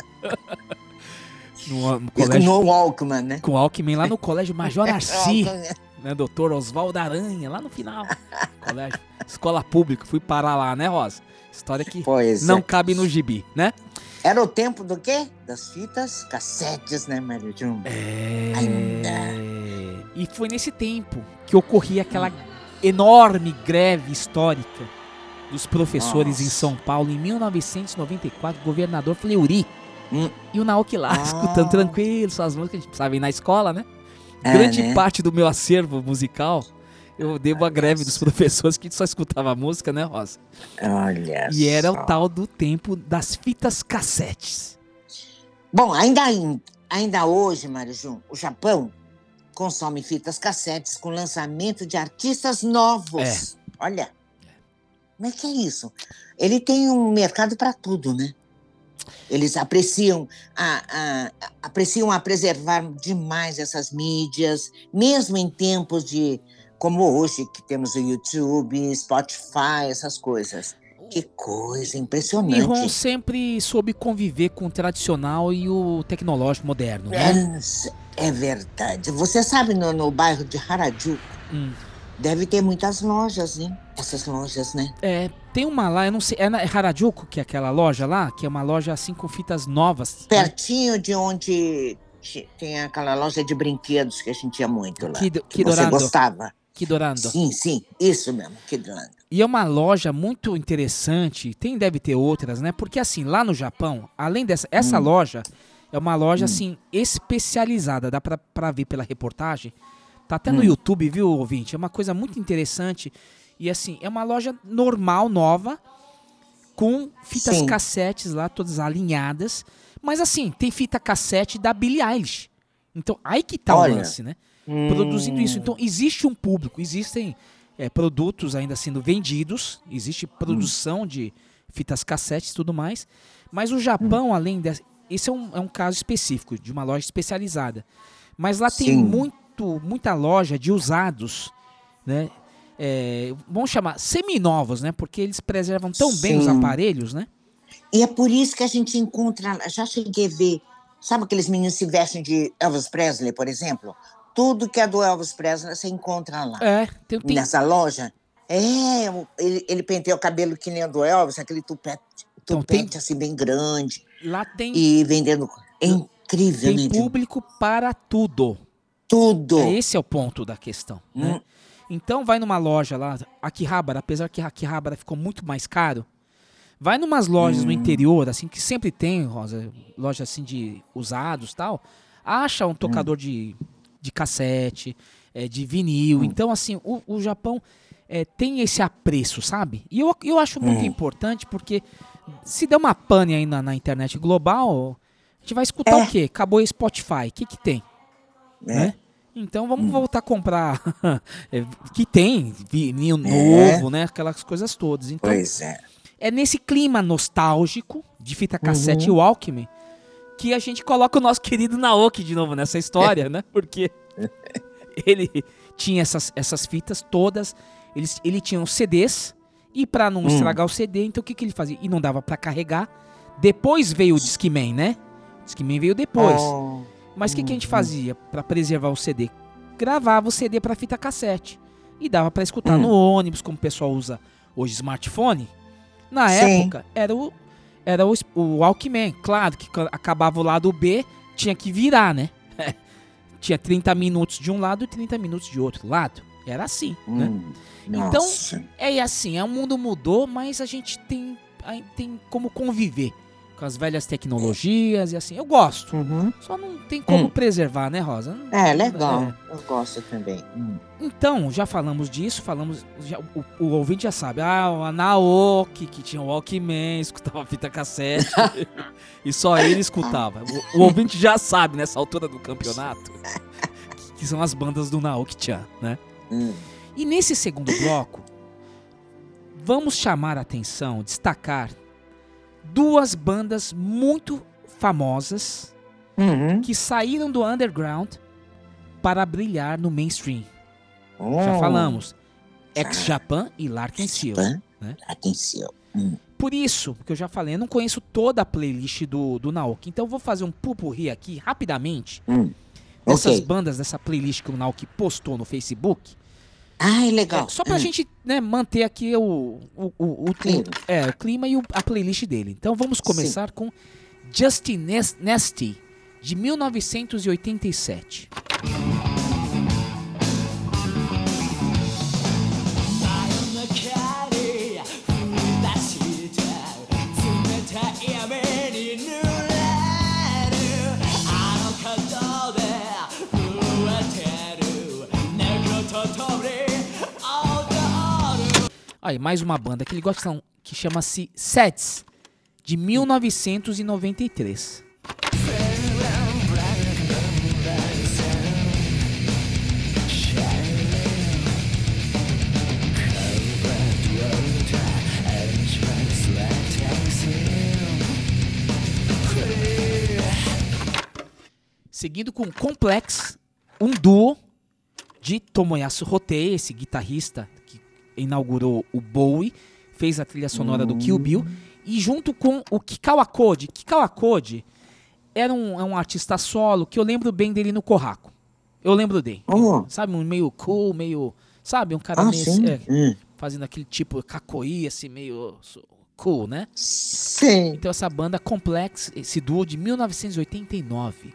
No, no Isso colégio no Walkman, né? com Alckmin lá no colégio Major Arci, Walkman. né, doutor Oswaldo Aranha, lá no final. Colégio, escola pública, fui parar lá, né, Rosa? História que Pois não é. cabe no gibi, né? Era o tempo do quê? Das fitas cassetes, né, Mário Júnior? É. Ainda. E foi nesse tempo que ocorria aquela enorme greve histórica dos professores em Nossa. São Paulo em 1994, governador Fleury. Hum. E o Naoki lá, Ah. escutando tranquilo suas músicas, a gente precisava ir na escola, né? É, Grande né? parte do meu acervo musical, eu devo à greve dos professores que só escutava música, né, Rosa? Olha E era só. o tal do tempo das fitas cassetes. Bom, ainda, em- ainda hoje, Marijum, o Japão consome fitas cassetes com lançamento de artistas novos. Olha, como é que é isso? Ele tem um mercado para tudo, né? Eles apreciam a, a- apreciam a preservar demais essas mídias, mesmo em tempos de como hoje que temos o YouTube, Spotify, essas coisas. Que coisa impressionante. Nihon sempre soube conviver com o tradicional e o tecnológico moderno, né? É, é verdade. Você sabe, no, no bairro de Harajuku, Hum. Deve ter muitas lojas, né? Essas lojas, né? É, tem uma lá, eu não sei, é na é Harajuku, que é aquela loja lá, que é uma loja assim com fitas novas. né? Pertinho de onde tem aquela loja de brinquedos que a gente ia muito lá. Que, que que você gostava. que Dorando. Sim, sim, isso mesmo, que Dorando. E é uma loja muito interessante, tem deve ter outras, né? Porque assim, lá no Japão, além dessa, essa Hum. loja é uma loja Hum. assim especializada, dá pra ver pela reportagem. Tá até no Hum. YouTube, viu, ouvinte? É uma coisa muito interessante. E assim, é uma loja normal, nova, com fitas Sim. cassetes lá, todas alinhadas. Mas assim, tem fita cassete da Billie Eilish. Então, aí que tá Olha. o lance, né? produzindo isso. Então, existe um público, existem é, produtos ainda sendo vendidos, existe produção de fitas cassetes e tudo mais, mas o Japão, além dessa. Esse é um, é um caso específico, de uma loja especializada. Mas lá tem Sim. Muito, muita loja de usados, né? É, vamos chamar seminovos, né? Porque eles preservam tão bem os Sim. aparelhos, né? E é por isso que a gente encontra, já cheguei a ver, sabe aqueles meninos que se vestem de Elvis Presley, por exemplo? Tudo que é do Elvis Presley você encontra lá. É, tem, tem- nessa loja. É, ele, ele penteia o cabelo que nem o do Elvis, aquele tupete, Então, tupete tem- assim bem grande lá tem, e vendendo. É incrível, tem né? público para tudo. Tudo. É, Esse é o ponto da questão, né? Hum. Então vai numa loja lá, Akihabara, apesar que Akihabara ficou muito mais caro, vai numas lojas Hum. no interior, assim, que sempre tem, Rosa, loja assim de usados tal, acha Hum. um tocador de, de cassete, é, de vinil. Hum. Então, assim, o, o Japão é, tem esse apreço, sabe? E eu, eu acho muito Hum. importante porque se der uma pane aí na, na internet global, a gente vai escutar É. o quê? Acabou o Spotify, o que que tem? É. né? Então Hum. vamos voltar a comprar é, que tem vinil É. novo, né? Aquelas coisas todas. Então Pois é. é nesse clima nostálgico de fita cassete Uhum. Walkman que a gente coloca o nosso querido Naoki de novo nessa história, né? Porque ele tinha essas, essas fitas todas, ele, ele tinha os CDs e pra não Hum. estragar o CD, então o que, que ele fazia? E não dava pra carregar. Depois veio o Discman, né? O Discman veio depois. Oh, Mas o que, que a gente fazia pra preservar o CD? Gravava o CD pra fita cassete e dava pra escutar Hum. no ônibus, como o pessoal usa hoje smartphone. Na Sim. época era o era o, o Walkman, claro que acabava o lado B, tinha que virar, né? tinha 30 minutos de um lado e 30 minutos de outro lado. Era assim, né? hum, Então, nossa. É assim, é, o mundo mudou, mas a gente tem, tem como conviver com as velhas tecnologias e assim. Eu gosto. Uhum. Só não tem como Hum. preservar, né, Rosa? Não- É, legal. É. Eu gosto também. Hum. Então, já falamos disso, falamos. já- o, o ouvinte já sabe. Ah, o Naoki, que tinha o Walkman, escutava fita cassete. e só ele escutava. O, o ouvinte já sabe nessa altura do campeonato. que, que são as bandas do Naoki-chan, né? Hum. E nesse segundo bloco, vamos chamar a atenção, destacar duas bandas muito famosas Uhum. que saíram do underground para brilhar no mainstream. Já Oh, falamos. Ex-Japan e Larkin Seal. Né? Atenção. Por isso, que eu já falei, eu não conheço toda a playlist do, do Naoki. Então eu vou fazer um pupurri aqui, rapidamente, Hum. dessas Ok. bandas, dessa playlist que o Naoki postou no Facebook. Ai, legal. É, só pra Hum. gente né, manter aqui o, o, o, o, Clima. o- é, o clima e o- a playlist dele. Então vamos começar com Justin Nasty, de 1987. Aí, mais uma banda que ele gosta que chama-se Sets, de 1993. Seguindo com Complex, um duo de Tomoyasu Hotei, esse guitarrista que inaugurou o Bowie, fez a trilha sonora do Kill Bill, e junto com o Kikawa Code. Kikawa Code era um, é um artista solo que eu lembro bem dele no Corraco. Eu lembro dele. Oh. Sabe, um meio cool, meio. Sabe, um cara Ah, meio. é, Hum. fazendo aquele tipo cacoí, assim, meio cool, né? Sim. Então essa banda Complex, esse duo de 1989.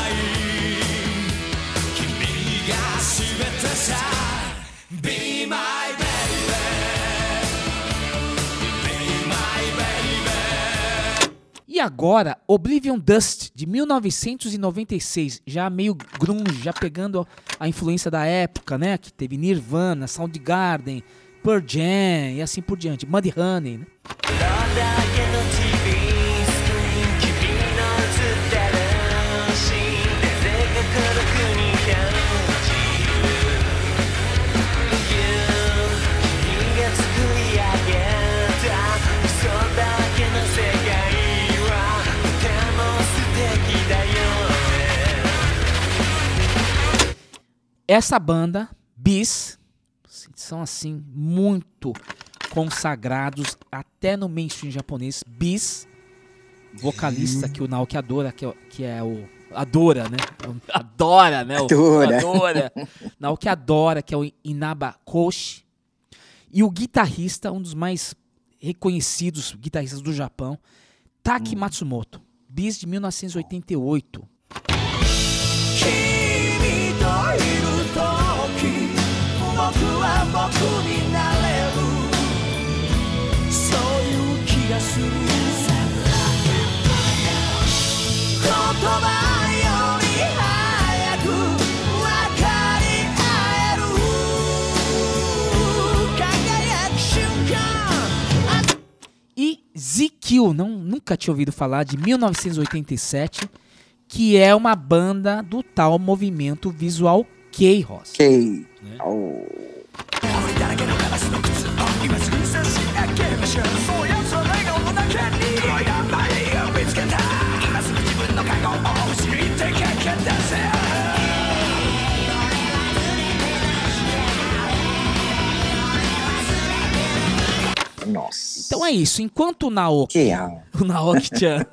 E agora, Oblivion Dust, de 1996, já meio grunge, já pegando a influência da época, né? Que teve Nirvana, Soundgarden, Pearl Jam e assim por diante. Muddy Honey, né? Essa banda, Bis, são assim, muito consagrados até no mainstream japonês. Bis, vocalista que o Naoki adora, que é, o- que é o. Adora, né? Adora, né? O- Adora. Adora. Naoki adora, que é o Inaba Koshi. E o guitarrista, um dos mais reconhecidos guitarristas do Japão, Taki Matsumoto. Bis de 1988. ZQ, não, nunca tinha ouvido falar, de 1987, que é uma banda do tal movimento visual K-Ross. Ok. Né? Oh. Nossa. Então é isso. Enquanto o Naoki. Alma. O Naoki-chan.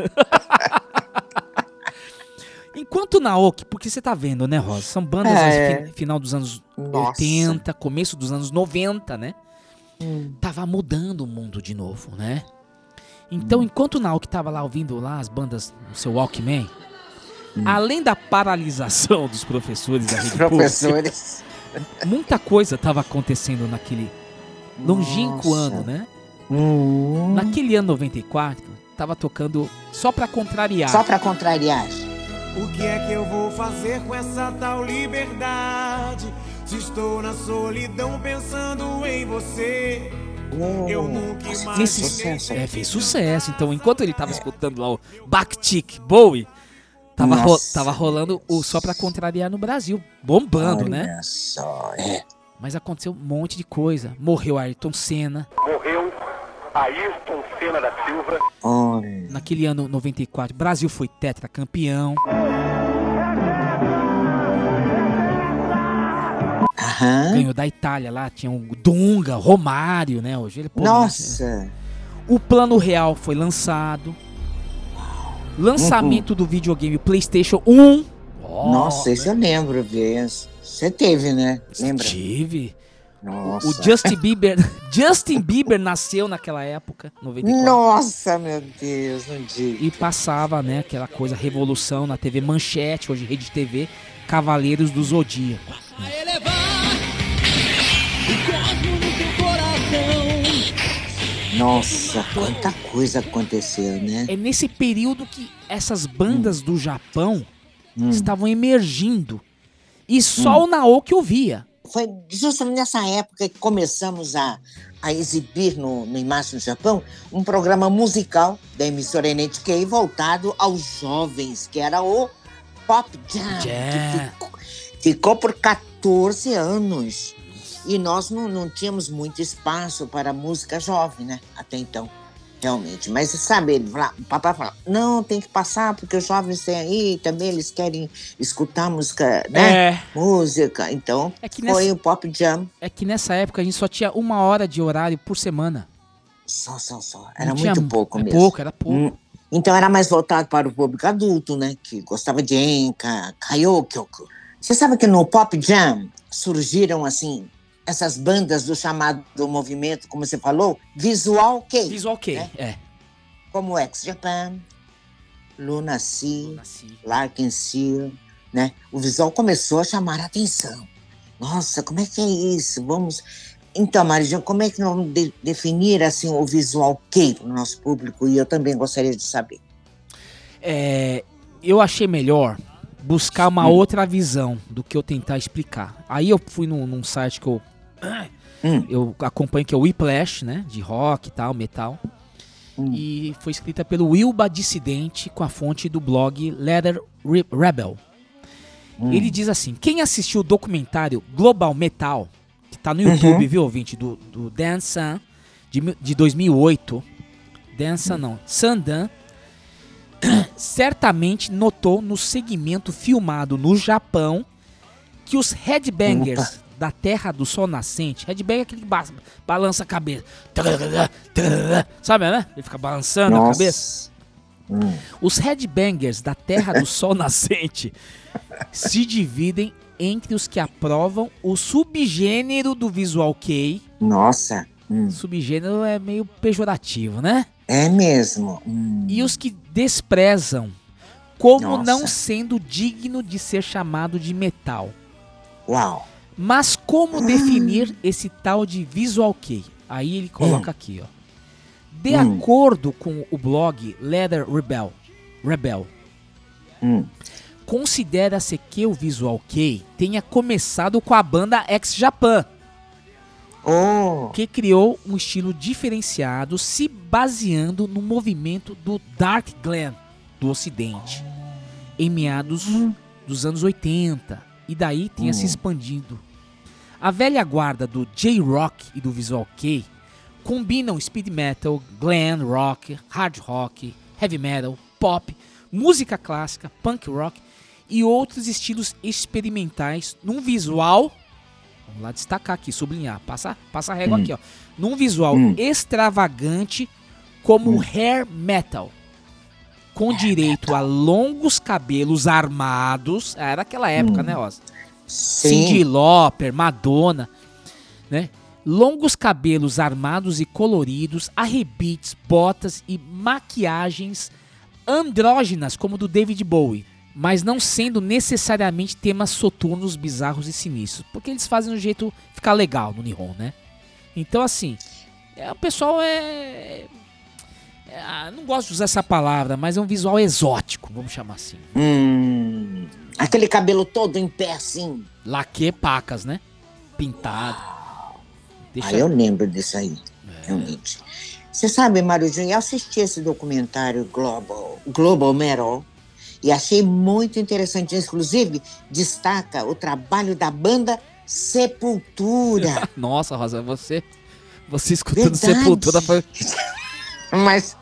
Enquanto o Naoki, porque você tá vendo, né, Rosa? São bandas É. assim, fi- final dos anos Nossa. 80, começo dos anos 90, né? Hum. Tava mudando o mundo de novo, né? Então, enquanto o Naoki tava lá ouvindo lá as bandas no seu Walkman, além da paralisação dos professores da rede pública, Professores. muita coisa tava acontecendo naquele longínquo Nossa. ano, né? Hum. Naquele ano 94, tava tocando só pra contrariar. Só pra contrariar. O que é que eu vou fazer com essa tal liberdade? Se estou na solidão pensando em você. Eu nunca. Esse sucesso. É, fez sucesso. Então, enquanto ele tava escutando lá o Backtick Bowie, tava, ro- tava rolando o Só Pra Contrariar no Brasil, bombando, Olha né? só. É. Mas aconteceu um monte de coisa. Morreu Ayrton Senna. Morreu Ayrton Senna da Silva. Olha. Naquele ano 94, Brasil foi tetracampeão. Aham. Ganhou da Itália lá, tinha o Dunga, Romário, né? Hoje ele pô, Nossa. O Plano Real foi lançado. Lançamento do videogame PlayStation 1. Ó, Nossa, isso eu lembro. Você teve, né? Lembra? Tive. Nossa. O Justin Bieber, Justin Bieber nasceu naquela época, 94. Nossa, meu Deus, não diga. E passava, né, aquela coisa, revolução na TV Manchete, hoje Rede TV, Cavaleiros do Zodíaco. Nossa, quanta coisa aconteceu, né? É nesse período que essas bandas do Japão Hum. estavam emergindo. E só o Naoki ouvia. Foi justamente nessa época que começamos a, a exibir no, no Imagem do Japão um programa musical da emissora NHK voltado aos jovens, que era o Pop Jam, que Jam. ficou, ficou por 14 anos. E nós não, não tínhamos muito espaço para música jovem, né? Até então, realmente. Mas sabe, ele fala- o papai fala, não, tem que passar, porque os jovens têm aí, também eles querem escutar música, né? É. Música. Então, É que foi nessa- o Pop Jam. É que nessa época a gente só tinha uma hora de horário por semana. Só, só, só. Era tinha- muito pouco mesmo. pouco, era pouco. Hum. Então era mais voltado para o público adulto, né? Que gostava de enka, kaiokyoku. Você sabe que no Pop Jam surgiram, assim, essas bandas do chamado movimento, como você falou, Visual K. Visual K, né? é. Como X Japan, Luna Sea, Nasci. Larkin Seal, né? O visual começou a chamar a atenção. Nossa, como é que é isso? Vamos. Então, Marijão, como é que nós vamos de- definir assim o visual K para o nosso público? E eu também gostaria de saber. É, eu achei melhor buscar uma outra visão do que eu tentar explicar. Aí eu fui num, num site que eu, Hum. eu acompanho, que é o Whiplash, né? De rock e tal, metal. Hum. E foi escrita pelo Wilba Dissidente com a fonte do blog Leather Re- Rebel. Hum. Ele diz assim: quem assistiu o documentário Global Metal, que tá no YouTube, Uhum. viu, ouvinte, do, do Dan San, de, de 2008. Dan San não, Sandan, certamente notou no segmento filmado no Japão que os headbangers da Terra do Sol Nascente, headbanger é aquele que ba- balança a cabeça, sabe, né? Ele fica balançando a cabeça. Hum. Os headbangers da Terra do Sol Nascente se dividem entre os que aprovam o subgênero do Visual Kei. Nossa, hum. Subgênero é meio pejorativo, né? é mesmo. Hum. E os que desprezam como Nossa. não sendo digno de ser chamado de metal. Uau. Mas como definir esse tal de Visual Kei? Aí ele coloca aqui, ó. De Hum. acordo com o blog Leather Rebel, Rebel Hum. considera-se que o Visual Kei tenha começado com a banda X Japan, Oh, que criou um estilo diferenciado se baseando no movimento do Dark Glam do Ocidente, em meados dos anos 80, e daí tenha se expandido. A velha guarda do J-Rock e do Visual Kei combinam speed metal, glam rock, hard rock, heavy metal, pop, música clássica, punk rock e outros estilos experimentais num visual. Vamos lá destacar aqui, sublinhar, passa, passa a régua Hum. aqui, ó. Num visual Hum. extravagante como hair metal. Com direito a longos cabelos armados. Era aquela época, Hum. né, Rosa? Sim. Cyndi Lauper, Madonna, né? Longos cabelos armados e coloridos, arrebites, botas e maquiagens andrógenas, como do David Bowie, mas não sendo necessariamente temas soturnos, bizarros e sinistros, porque eles fazem um jeito ficar legal no Nihon, né? Então, assim, é, o pessoal é, é, ah, não gosto de usar essa palavra, mas é um visual exótico, vamos chamar assim. Hum. Aquele cabelo todo em pé assim. Laque pacas, né? Pintado. Deixa Ah, eu lembro disso aí, realmente. Você sabe, Mário Júnior, eu assisti esse documentário Global, Global Metal e achei muito interessante. Inclusive, destaca o trabalho da banda Sepultura. Nossa, Rosa, você. Você escutando Verdade. Sepultura foi. mas,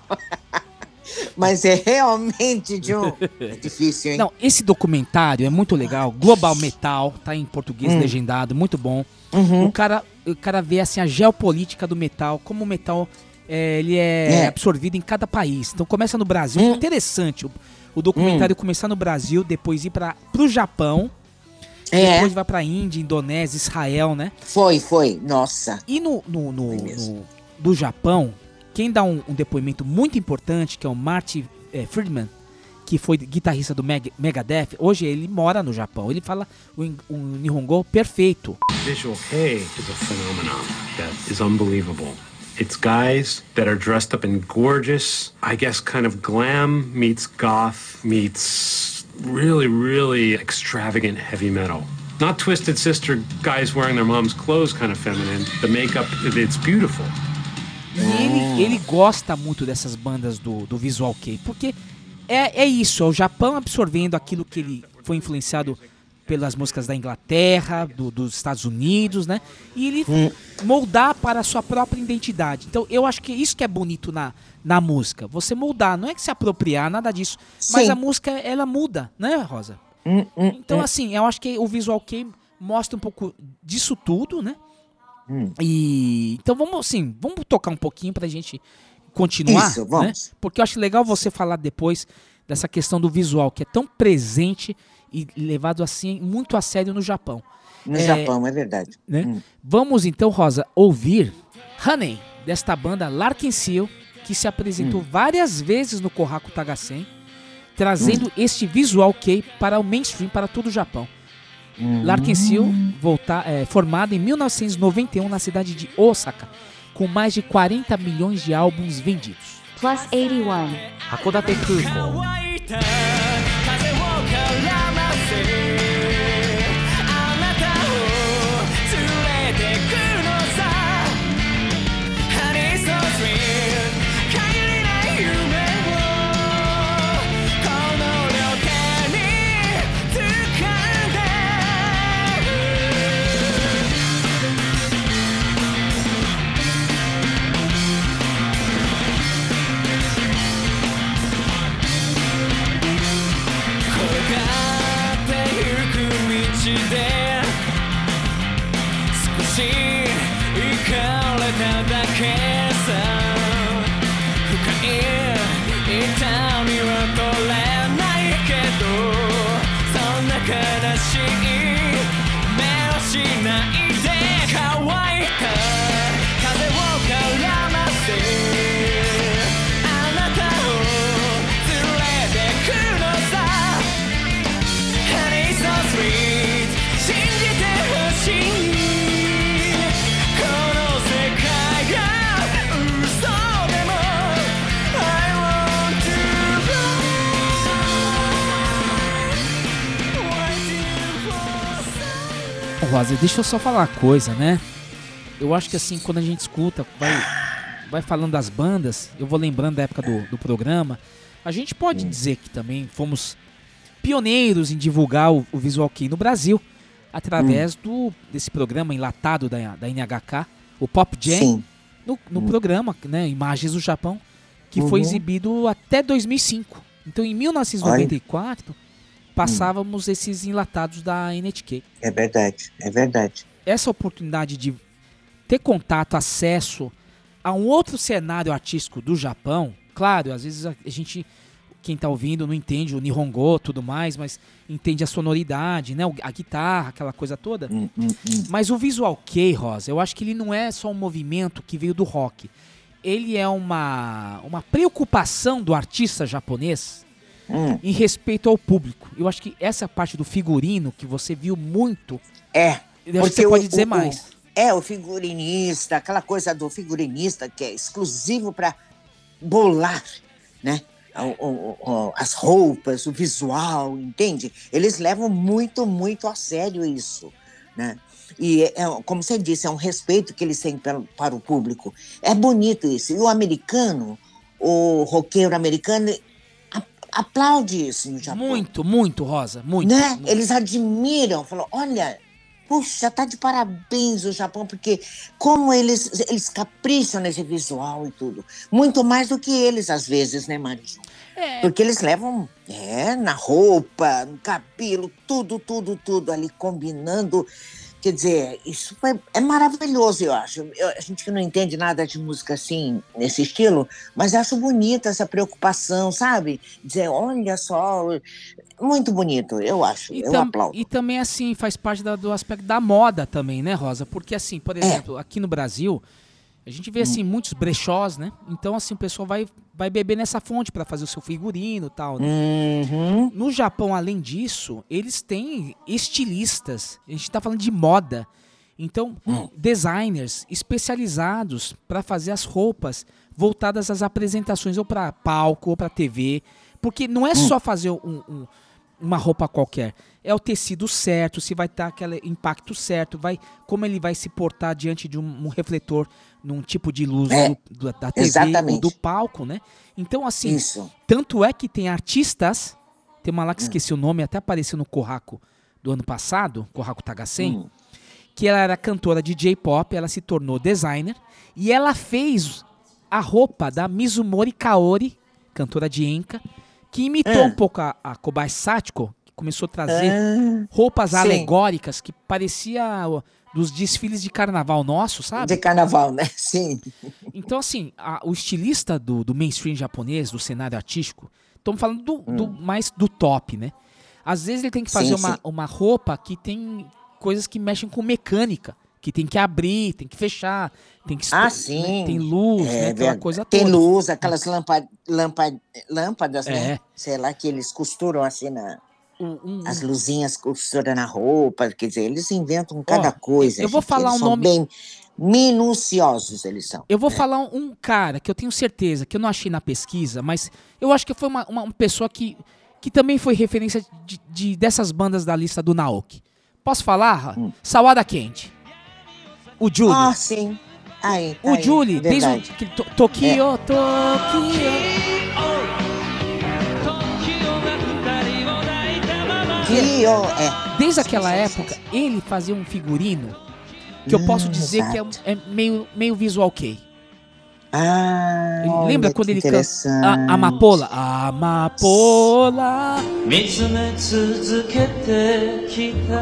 mas é realmente, John, é difícil, hein? Não, esse documentário é muito legal. Global Metal, tá em português Hum. legendado, muito bom. Uhum. O, cara, o cara vê assim a geopolítica do metal, como o metal é, ele é, É. absorvido em cada país. Então começa no Brasil, Hum. interessante o, o documentário começar no Brasil, depois ir para pro Japão É. Depois vai pra Índia, Indonésia, Israel, né? Foi, foi. Nossa. E no, no, no, no- do Japão, quem dá um, um depoimento muito importante, que é o Marty eh, Friedman, que foi guitarrista do Meg- Megadeth, hoje ele mora no Japão. Ele fala o, o Nihongo perfeito. Visual Kei is a phenomenon that is unbelievable. It's guys that are dressed up in gorgeous, I guess, kind of glam meets goth meets really, really extravagant heavy metal. Not Twisted Sister guys wearing their mom's clothes kind of feminine. The makeup, it's beautiful. E ele, ele gosta muito dessas bandas do, do Visual Kei, porque é, é isso, é o Japão absorvendo aquilo que ele foi influenciado pelas músicas da Inglaterra, do- dos Estados Unidos, né? E ele moldar para a sua própria identidade. Então eu acho que isso que é bonito na, na música. Você moldar, não é que se apropriar, nada disso. Mas Sim. a música, ela muda, né, Rosa? Hum, hum, Então, hum. assim, eu acho que o Visual Kei mostra um pouco disso tudo, né? Hum. E então vamos assim, vamos tocar um pouquinho pra gente continuar, Isso, né? vamos. Porque eu acho legal você falar depois dessa questão do visual que é tão presente e levado assim muito a sério no Japão, No É, Japão, é verdade. né? Hum. Vamos então, Rosa, ouvir Honey desta banda Larkin Seal que se apresentou Hum. várias vezes no Kohaku Tagasen, trazendo este visual kei para o mainstream para todo o Japão. Hum. Larkin Seal, volta, é, formada em 1991 na cidade de Osaka, com mais de 40 milhões de álbuns vendidos. Plus 81. 函館だけ Rosa, deixa eu só falar uma coisa, né? Eu acho que assim, quando a gente escuta, vai, vai falando das bandas, eu vou lembrando da época do, do programa, a gente pode dizer que também fomos pioneiros em divulgar o, o Visual Kei no Brasil, através do desse programa enlatado da, da NHK, o Pop Jam, Sim. no, no programa, né, Imagens do Japão, que foi Uhum. exibido até 2005. Então, em 1994, passávamos esses enlatados da NHK É verdade, é verdade. essa oportunidade de ter contato, acesso a um outro cenário artístico do Japão, claro, às vezes a gente, quem tá ouvindo não entende o Nihongo tudo mais, mas entende a sonoridade, né, a guitarra, aquela coisa toda. Hum, hum, hum. Mas o Visual Kei, Rosa, eu acho que ele não é só um movimento que veio do rock. Ele é uma, uma preocupação do artista japonês Hum. em respeito ao público. Eu acho que essa parte do figurino que você viu muito, É. eu acho que você o- pode dizer o- mais. é, o figurinista, aquela coisa do figurinista que é exclusivo para bolar, né? O- o- o- as roupas, o visual, entende? Eles levam muito, muito a sério isso, né? E, é, como você disse, é um respeito que eles têm para o público. É bonito isso. E o americano, o roqueiro americano, aplaude isso no Japão. Muito, muito, Rosa, muito. né? muito. Eles admiram, falam, olha, puxa, tá de parabéns o Japão, porque como eles, eles capricham nesse visual e tudo. Muito mais do que eles, às vezes, né, Mariju? É, Porque eles levam é, na roupa, no cabelo, tudo, tudo, tudo ali combinando. Quer dizer, isso foi, é maravilhoso, eu acho. Eu- a gente que não entende nada de música assim, nesse estilo, mas acho bonita essa preocupação, sabe? Dizer, olha só, muito bonito, eu acho. E, eu tam- aplaudo. e também, assim, faz parte da- do aspecto da moda também, né, Rosa? Porque, assim, É. por exemplo, aqui no Brasil, a gente vê, assim, muitos brechós, né? Então, assim, o pessoal vai, vai beber nessa fonte para fazer o seu figurino e tal, né? Uhum. No Japão, além disso, eles têm estilistas. A gente tá falando de moda. Então, Hum. designers especializados para fazer as roupas voltadas às apresentações ou para palco ou para TV, porque não é Hum. só fazer um- um- uma roupa qualquer, é o tecido certo, se vai estar aquele impacto certo, vai como ele vai se portar diante de um, um refletor num tipo de luz É, do- da TV ou do palco, né? Então assim, Isso. tanto é que tem artistas, tem uma lá que esqueci o nome, até apareceu no Corraco do ano passado, Corraco Tagacem, Hum. que ela era cantora de J-pop, ela se tornou designer e ela fez a roupa da Mizumori Kaori, cantora de Enka, que imitou Ah. um pouco a, a Kobayashi Satiko, começou a trazer Ah, roupas sim. alegóricas que parecia dos desfiles de carnaval nosso, sabe? de carnaval, né? Sim. Então, assim, a- o estilista do, do mainstream japonês, do cenário artístico, estamos falando do, do- mais do top, né? Às vezes ele tem que fazer Sim, uma, sim. uma roupa que tem coisas que mexem com mecânica, que tem que abrir, tem que fechar, tem que Ah, né, sim. tem luz, né? É Aquela verdade. coisa Tem toda. luz, aquelas lampa, lâmpadas, É. né? Sei lá, que eles costuram assim na. Um- um- As luzinhas costuram na roupa, quer dizer, eles inventam cada coisa. eu vou gente, falar eles um são nome- bem minuciosos, eles são. Eu vou falar um, cara que eu tenho certeza que eu não achei na pesquisa, mas eu acho que foi uma, uma pessoa que, que também foi referência de, de- dessas bandas da lista do Naoki. Posso falar? Sawada Kent. O Julie. Hum. Ah, sim. Aí, o aí, Julie, desde o verdade. que, to, Tokyo, Aqui, ó. É. é. Desde aquela época, ele fazia um figurino que eu posso dizer exato. que é, é, meio, meio visual key. Ah, ele, lembra quando ele canta a Amapola? Amapola.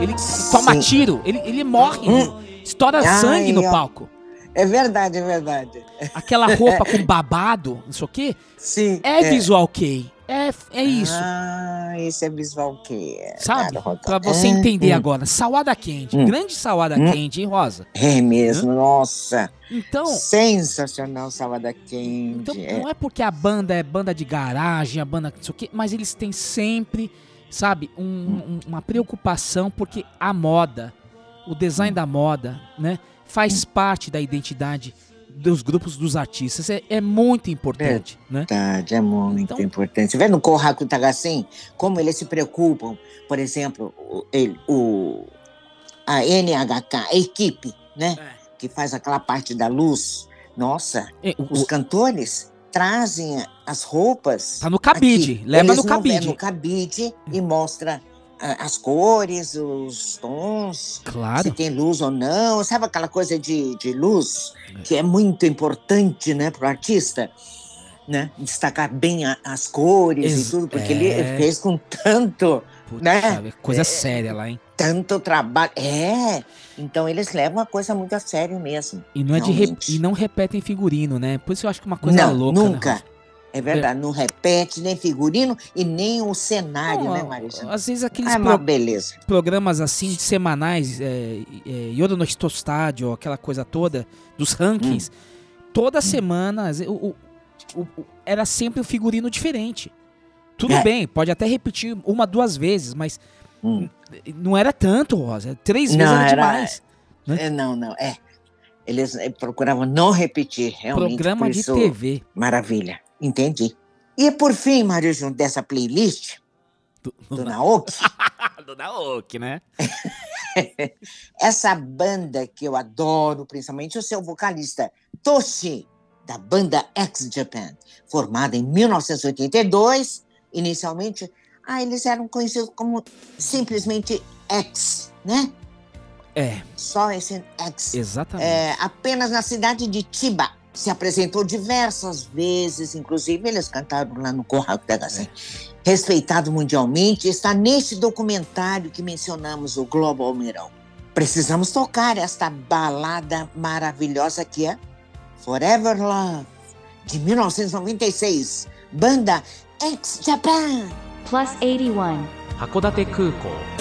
Ele toma Sim. tiro, ele, ele morre, hum. estoura Ai, sangue no ó. palco. É verdade, é verdade. Aquela roupa com babado, não sei o quê. Sim. É, é. visual key. É, é isso. Ah, esse é visual que é. Sabe? Pra você Ah, entender hum. agora. Sawada Candy. Hum. Grande Sawada Hum. Candy, hein, Rosa? É mesmo, nossa. Então, Sensacional, Salvador Candy. então é. não é porque a banda é banda de garagem, a banda não sei o quê, mas eles têm sempre, sabe, um- um- uma preocupação porque a moda, o design da moda, né, faz parte da identidade dos grupos dos artistas. É, é muito importante, né? Verdade, é muito Então- importante. Você vê no Corraco Tagacem como eles se preocupam, por exemplo, o, ele, o, a NHK, a equipe, né? Que faz aquela parte da luz. Nossa, É, o- os cantores trazem as roupas. Tá no cabide, aqui. leva Eles no cabide. no cabide e mostra ah, as cores, os tons, se Claro. tem luz ou não. Sabe aquela coisa de, de luz É. que é muito importante né, para o artista? Né? Destacar bem a- as cores Ex- e tudo, porque é. ele fez com tanto, Putz, né? sabe, coisa séria lá, hein? tanto trabalho. É, então eles levam a coisa muito a sério mesmo. E não, é de re- e não repetem figurino, né? Por isso eu acho que é uma coisa não, louca. né, nunca. Rosa? É verdade, não repete nem figurino e nem o cenário, Não, né, Marisa? Às vezes aqueles Ah, é pro- programas assim, semanais, é, é, Yoda no Estádio, aquela coisa toda, dos rankings, Hum. toda semana às vezes, o- o- o- era sempre um figurino diferente. Tudo É. bem, pode até repetir uma, duas vezes, mas Hum. não era tanto, Rosa. Três vezes Não, era, era- demais. né? É, não, não, é. Eles eh, procuravam não repetir, realmente. Programa de isso, TV. Maravilha, entendi. E por fim, Mário Júnior, dessa playlist Do, do Naoki, do Naoki, né? essa banda que eu adoro, principalmente o seu vocalista, Toshi, da banda X Japan, formada em 1982, inicialmente, ah, eles eram conhecidos como simplesmente X, né? É, Só esse X. exatamente. É, apenas na cidade de Chiba se apresentou diversas vezes, inclusive eles cantaram lá no Corral da Gazeta. É. Respeitado mundialmente, está neste documentário que mencionamos, o Globo Almirão. Precisamos tocar esta balada maravilhosa que é Forever Love, de 1996, banda Ex Japan. Plus 81. Hakodate Kukou.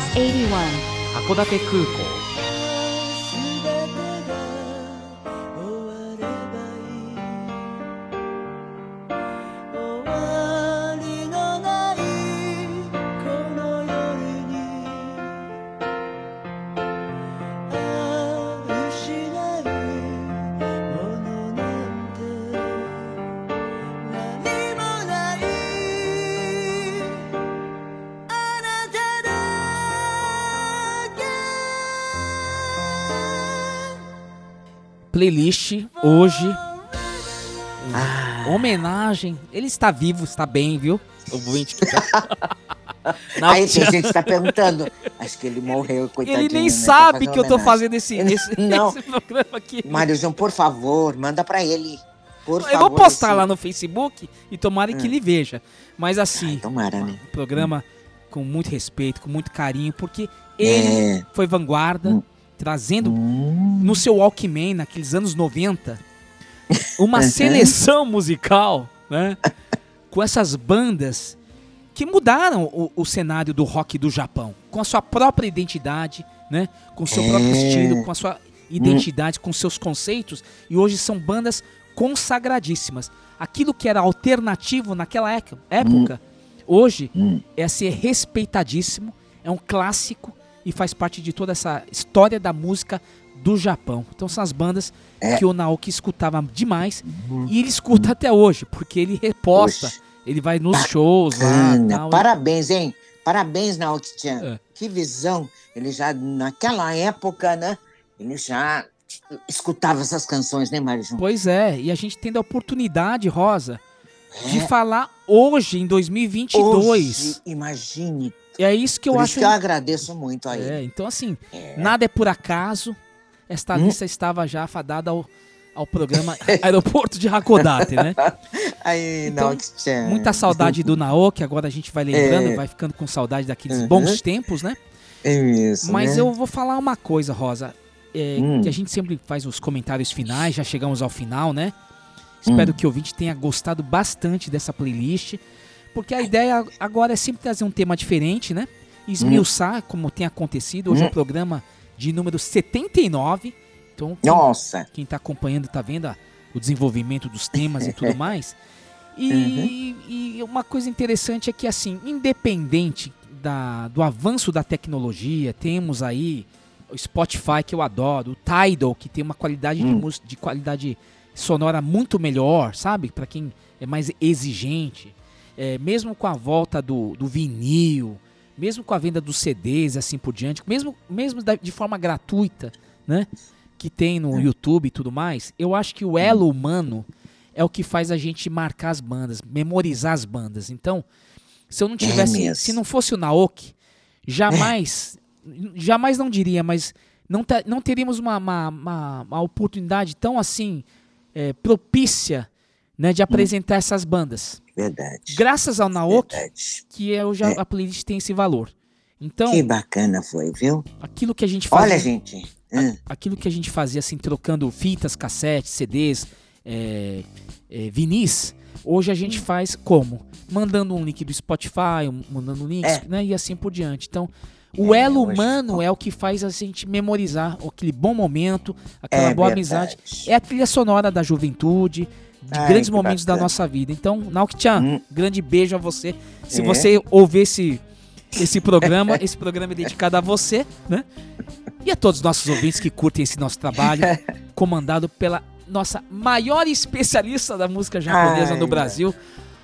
81函館空港。Playlist hoje. Ah. Homenagem. Ele está vivo, está bem, viu? O ouvinte que tá- Não, Aí tem gente que tá perguntando. Acho que ele morreu, coitadinho. Ele nem né, pra sabe que eu tô fazendo esse, Ele- esse, Não. esse programa aqui. Mário João, por favor, manda pra ele. Por eu favor. vou postar esse- lá no Facebook e tomara que Hum. ele veja. Mas assim, Tomara, né? programa com muito respeito, com muito carinho, porque ele É. foi vanguarda, Hum. Trazendo no seu Walkman, naqueles anos 90, uma Uhum. seleção musical, né? com essas bandas que mudaram o, o cenário do rock do Japão, com a sua própria identidade, né? Com o seu próprio É. estilo, com a sua identidade, com seus conceitos, e hoje são bandas consagradíssimas. Aquilo que era alternativo naquela época, hoje Hum. é ser respeitadíssimo, é um clássico e faz parte de toda essa história da música do Japão. Então são as bandas É. que o Naoki escutava demais e ele escuta até hoje, porque ele reposta, Poxa. ele vai nos shows lá, Bacana. tal. Parabéns, hein? Parabéns, Naoki-chan. É. Que visão. Ele já, naquela época, né? Ele já escutava essas canções, né, Mário João? Pois é, e a gente tendo a oportunidade, Rosa, de É. falar hoje em 2022. Hoje, imagine. É isso que eu Por acho isso que eu agradeço muito a ele. É, então assim, nada é por acaso. Esta Hum. lista estava já fadada ao, ao programa Aeroporto de Hakodate, né? Aí, Então, Naoki-chan. Muita saudade do Naoki, agora a gente vai lembrando, É. vai ficando com saudade daqueles Uhum. bons tempos, né? É isso, Mas né? eu vou falar uma coisa, Rosa, é, Hum. que a gente sempre faz os comentários finais, já chegamos ao final, né? Espero Hum. que o ouvinte tenha gostado bastante dessa playlist, porque a ideia agora é sempre trazer um tema diferente, né? Esmiuçar, como tem acontecido. Hoje é o Hum. programa de número 79. Então, quem, Nossa. quem tá acompanhando tá vendo a- o desenvolvimento dos temas e tudo mais. E, Uhum. e uma coisa interessante é que, assim, independente da, do avanço da tecnologia, temos aí o Spotify, que eu adoro, o Tidal, que tem uma qualidade de, Hum. mus- de qualidade sonora muito melhor, sabe? Para quem é mais exigente. É, mesmo com a volta do, do vinil, mesmo com a venda dos CDs, assim por diante, mesmo, mesmo da- de forma gratuita, né? Que tem no YouTube e tudo mais, eu acho que o elo humano é o que faz a gente marcar as bandas, memorizar as bandas. Então, se eu não tivesse, mesmo. se não fosse o Naoki, jamais, jamais não diria, mas não, não teríamos uma, uma, uma- uma oportunidade tão assim é, propícia né, de apresentar essas bandas. Verdade. Graças ao Naoki, Verdade. que é, hoje a, É. a playlist tem esse valor. Então, Que bacana foi, viu? aquilo que a gente fazia, Olha, gente. hum, aquilo que a gente fazia assim, trocando fitas, cassetes, CDs, é, é, vinis, hoje a gente Hum. faz como? Mandando um link do Spotify, um- mandando links, É. né? E assim por diante. Então, o É, elo hoje- humano é o que faz a gente memorizar aquele bom momento, aquela É boa verdade. amizade. É a trilha sonora da juventude, de Ai, grandes momentos da bacana. nossa vida. Então, Naoki-chan, Hum. grande beijo a você. Se É. você ouvir esse, esse programa, esse programa é dedicado a você, né? E a todos os nossos ouvintes que curtem esse nosso trabalho, comandado pela nossa maior especialista da música japonesa Ai, no Brasil,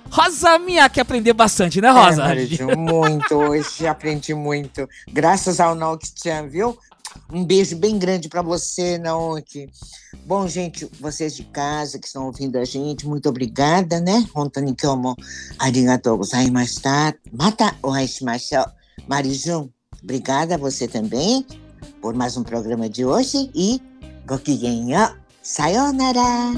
Rosa Minha, que aprendeu bastante, né, Rosa? É, Maritinho, muito. Hoje aprendi muito. Graças ao Naoki-chan, viu? Um beijo bem grande para você, Naoki. Bom, gente, vocês de casa que estão ouvindo a gente, muito obrigada, né? Hontoni kyomo arigatou gozaimashita. Mata ohai shimashou. Marijun, obrigada a você também por mais um programa de hoje e gokigen yo. Sayonara.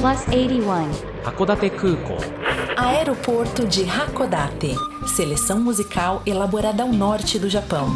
Plus 81. 函館空港 Aeroporto de Hakodate. Seleção musical elaborada ao norte do Japão.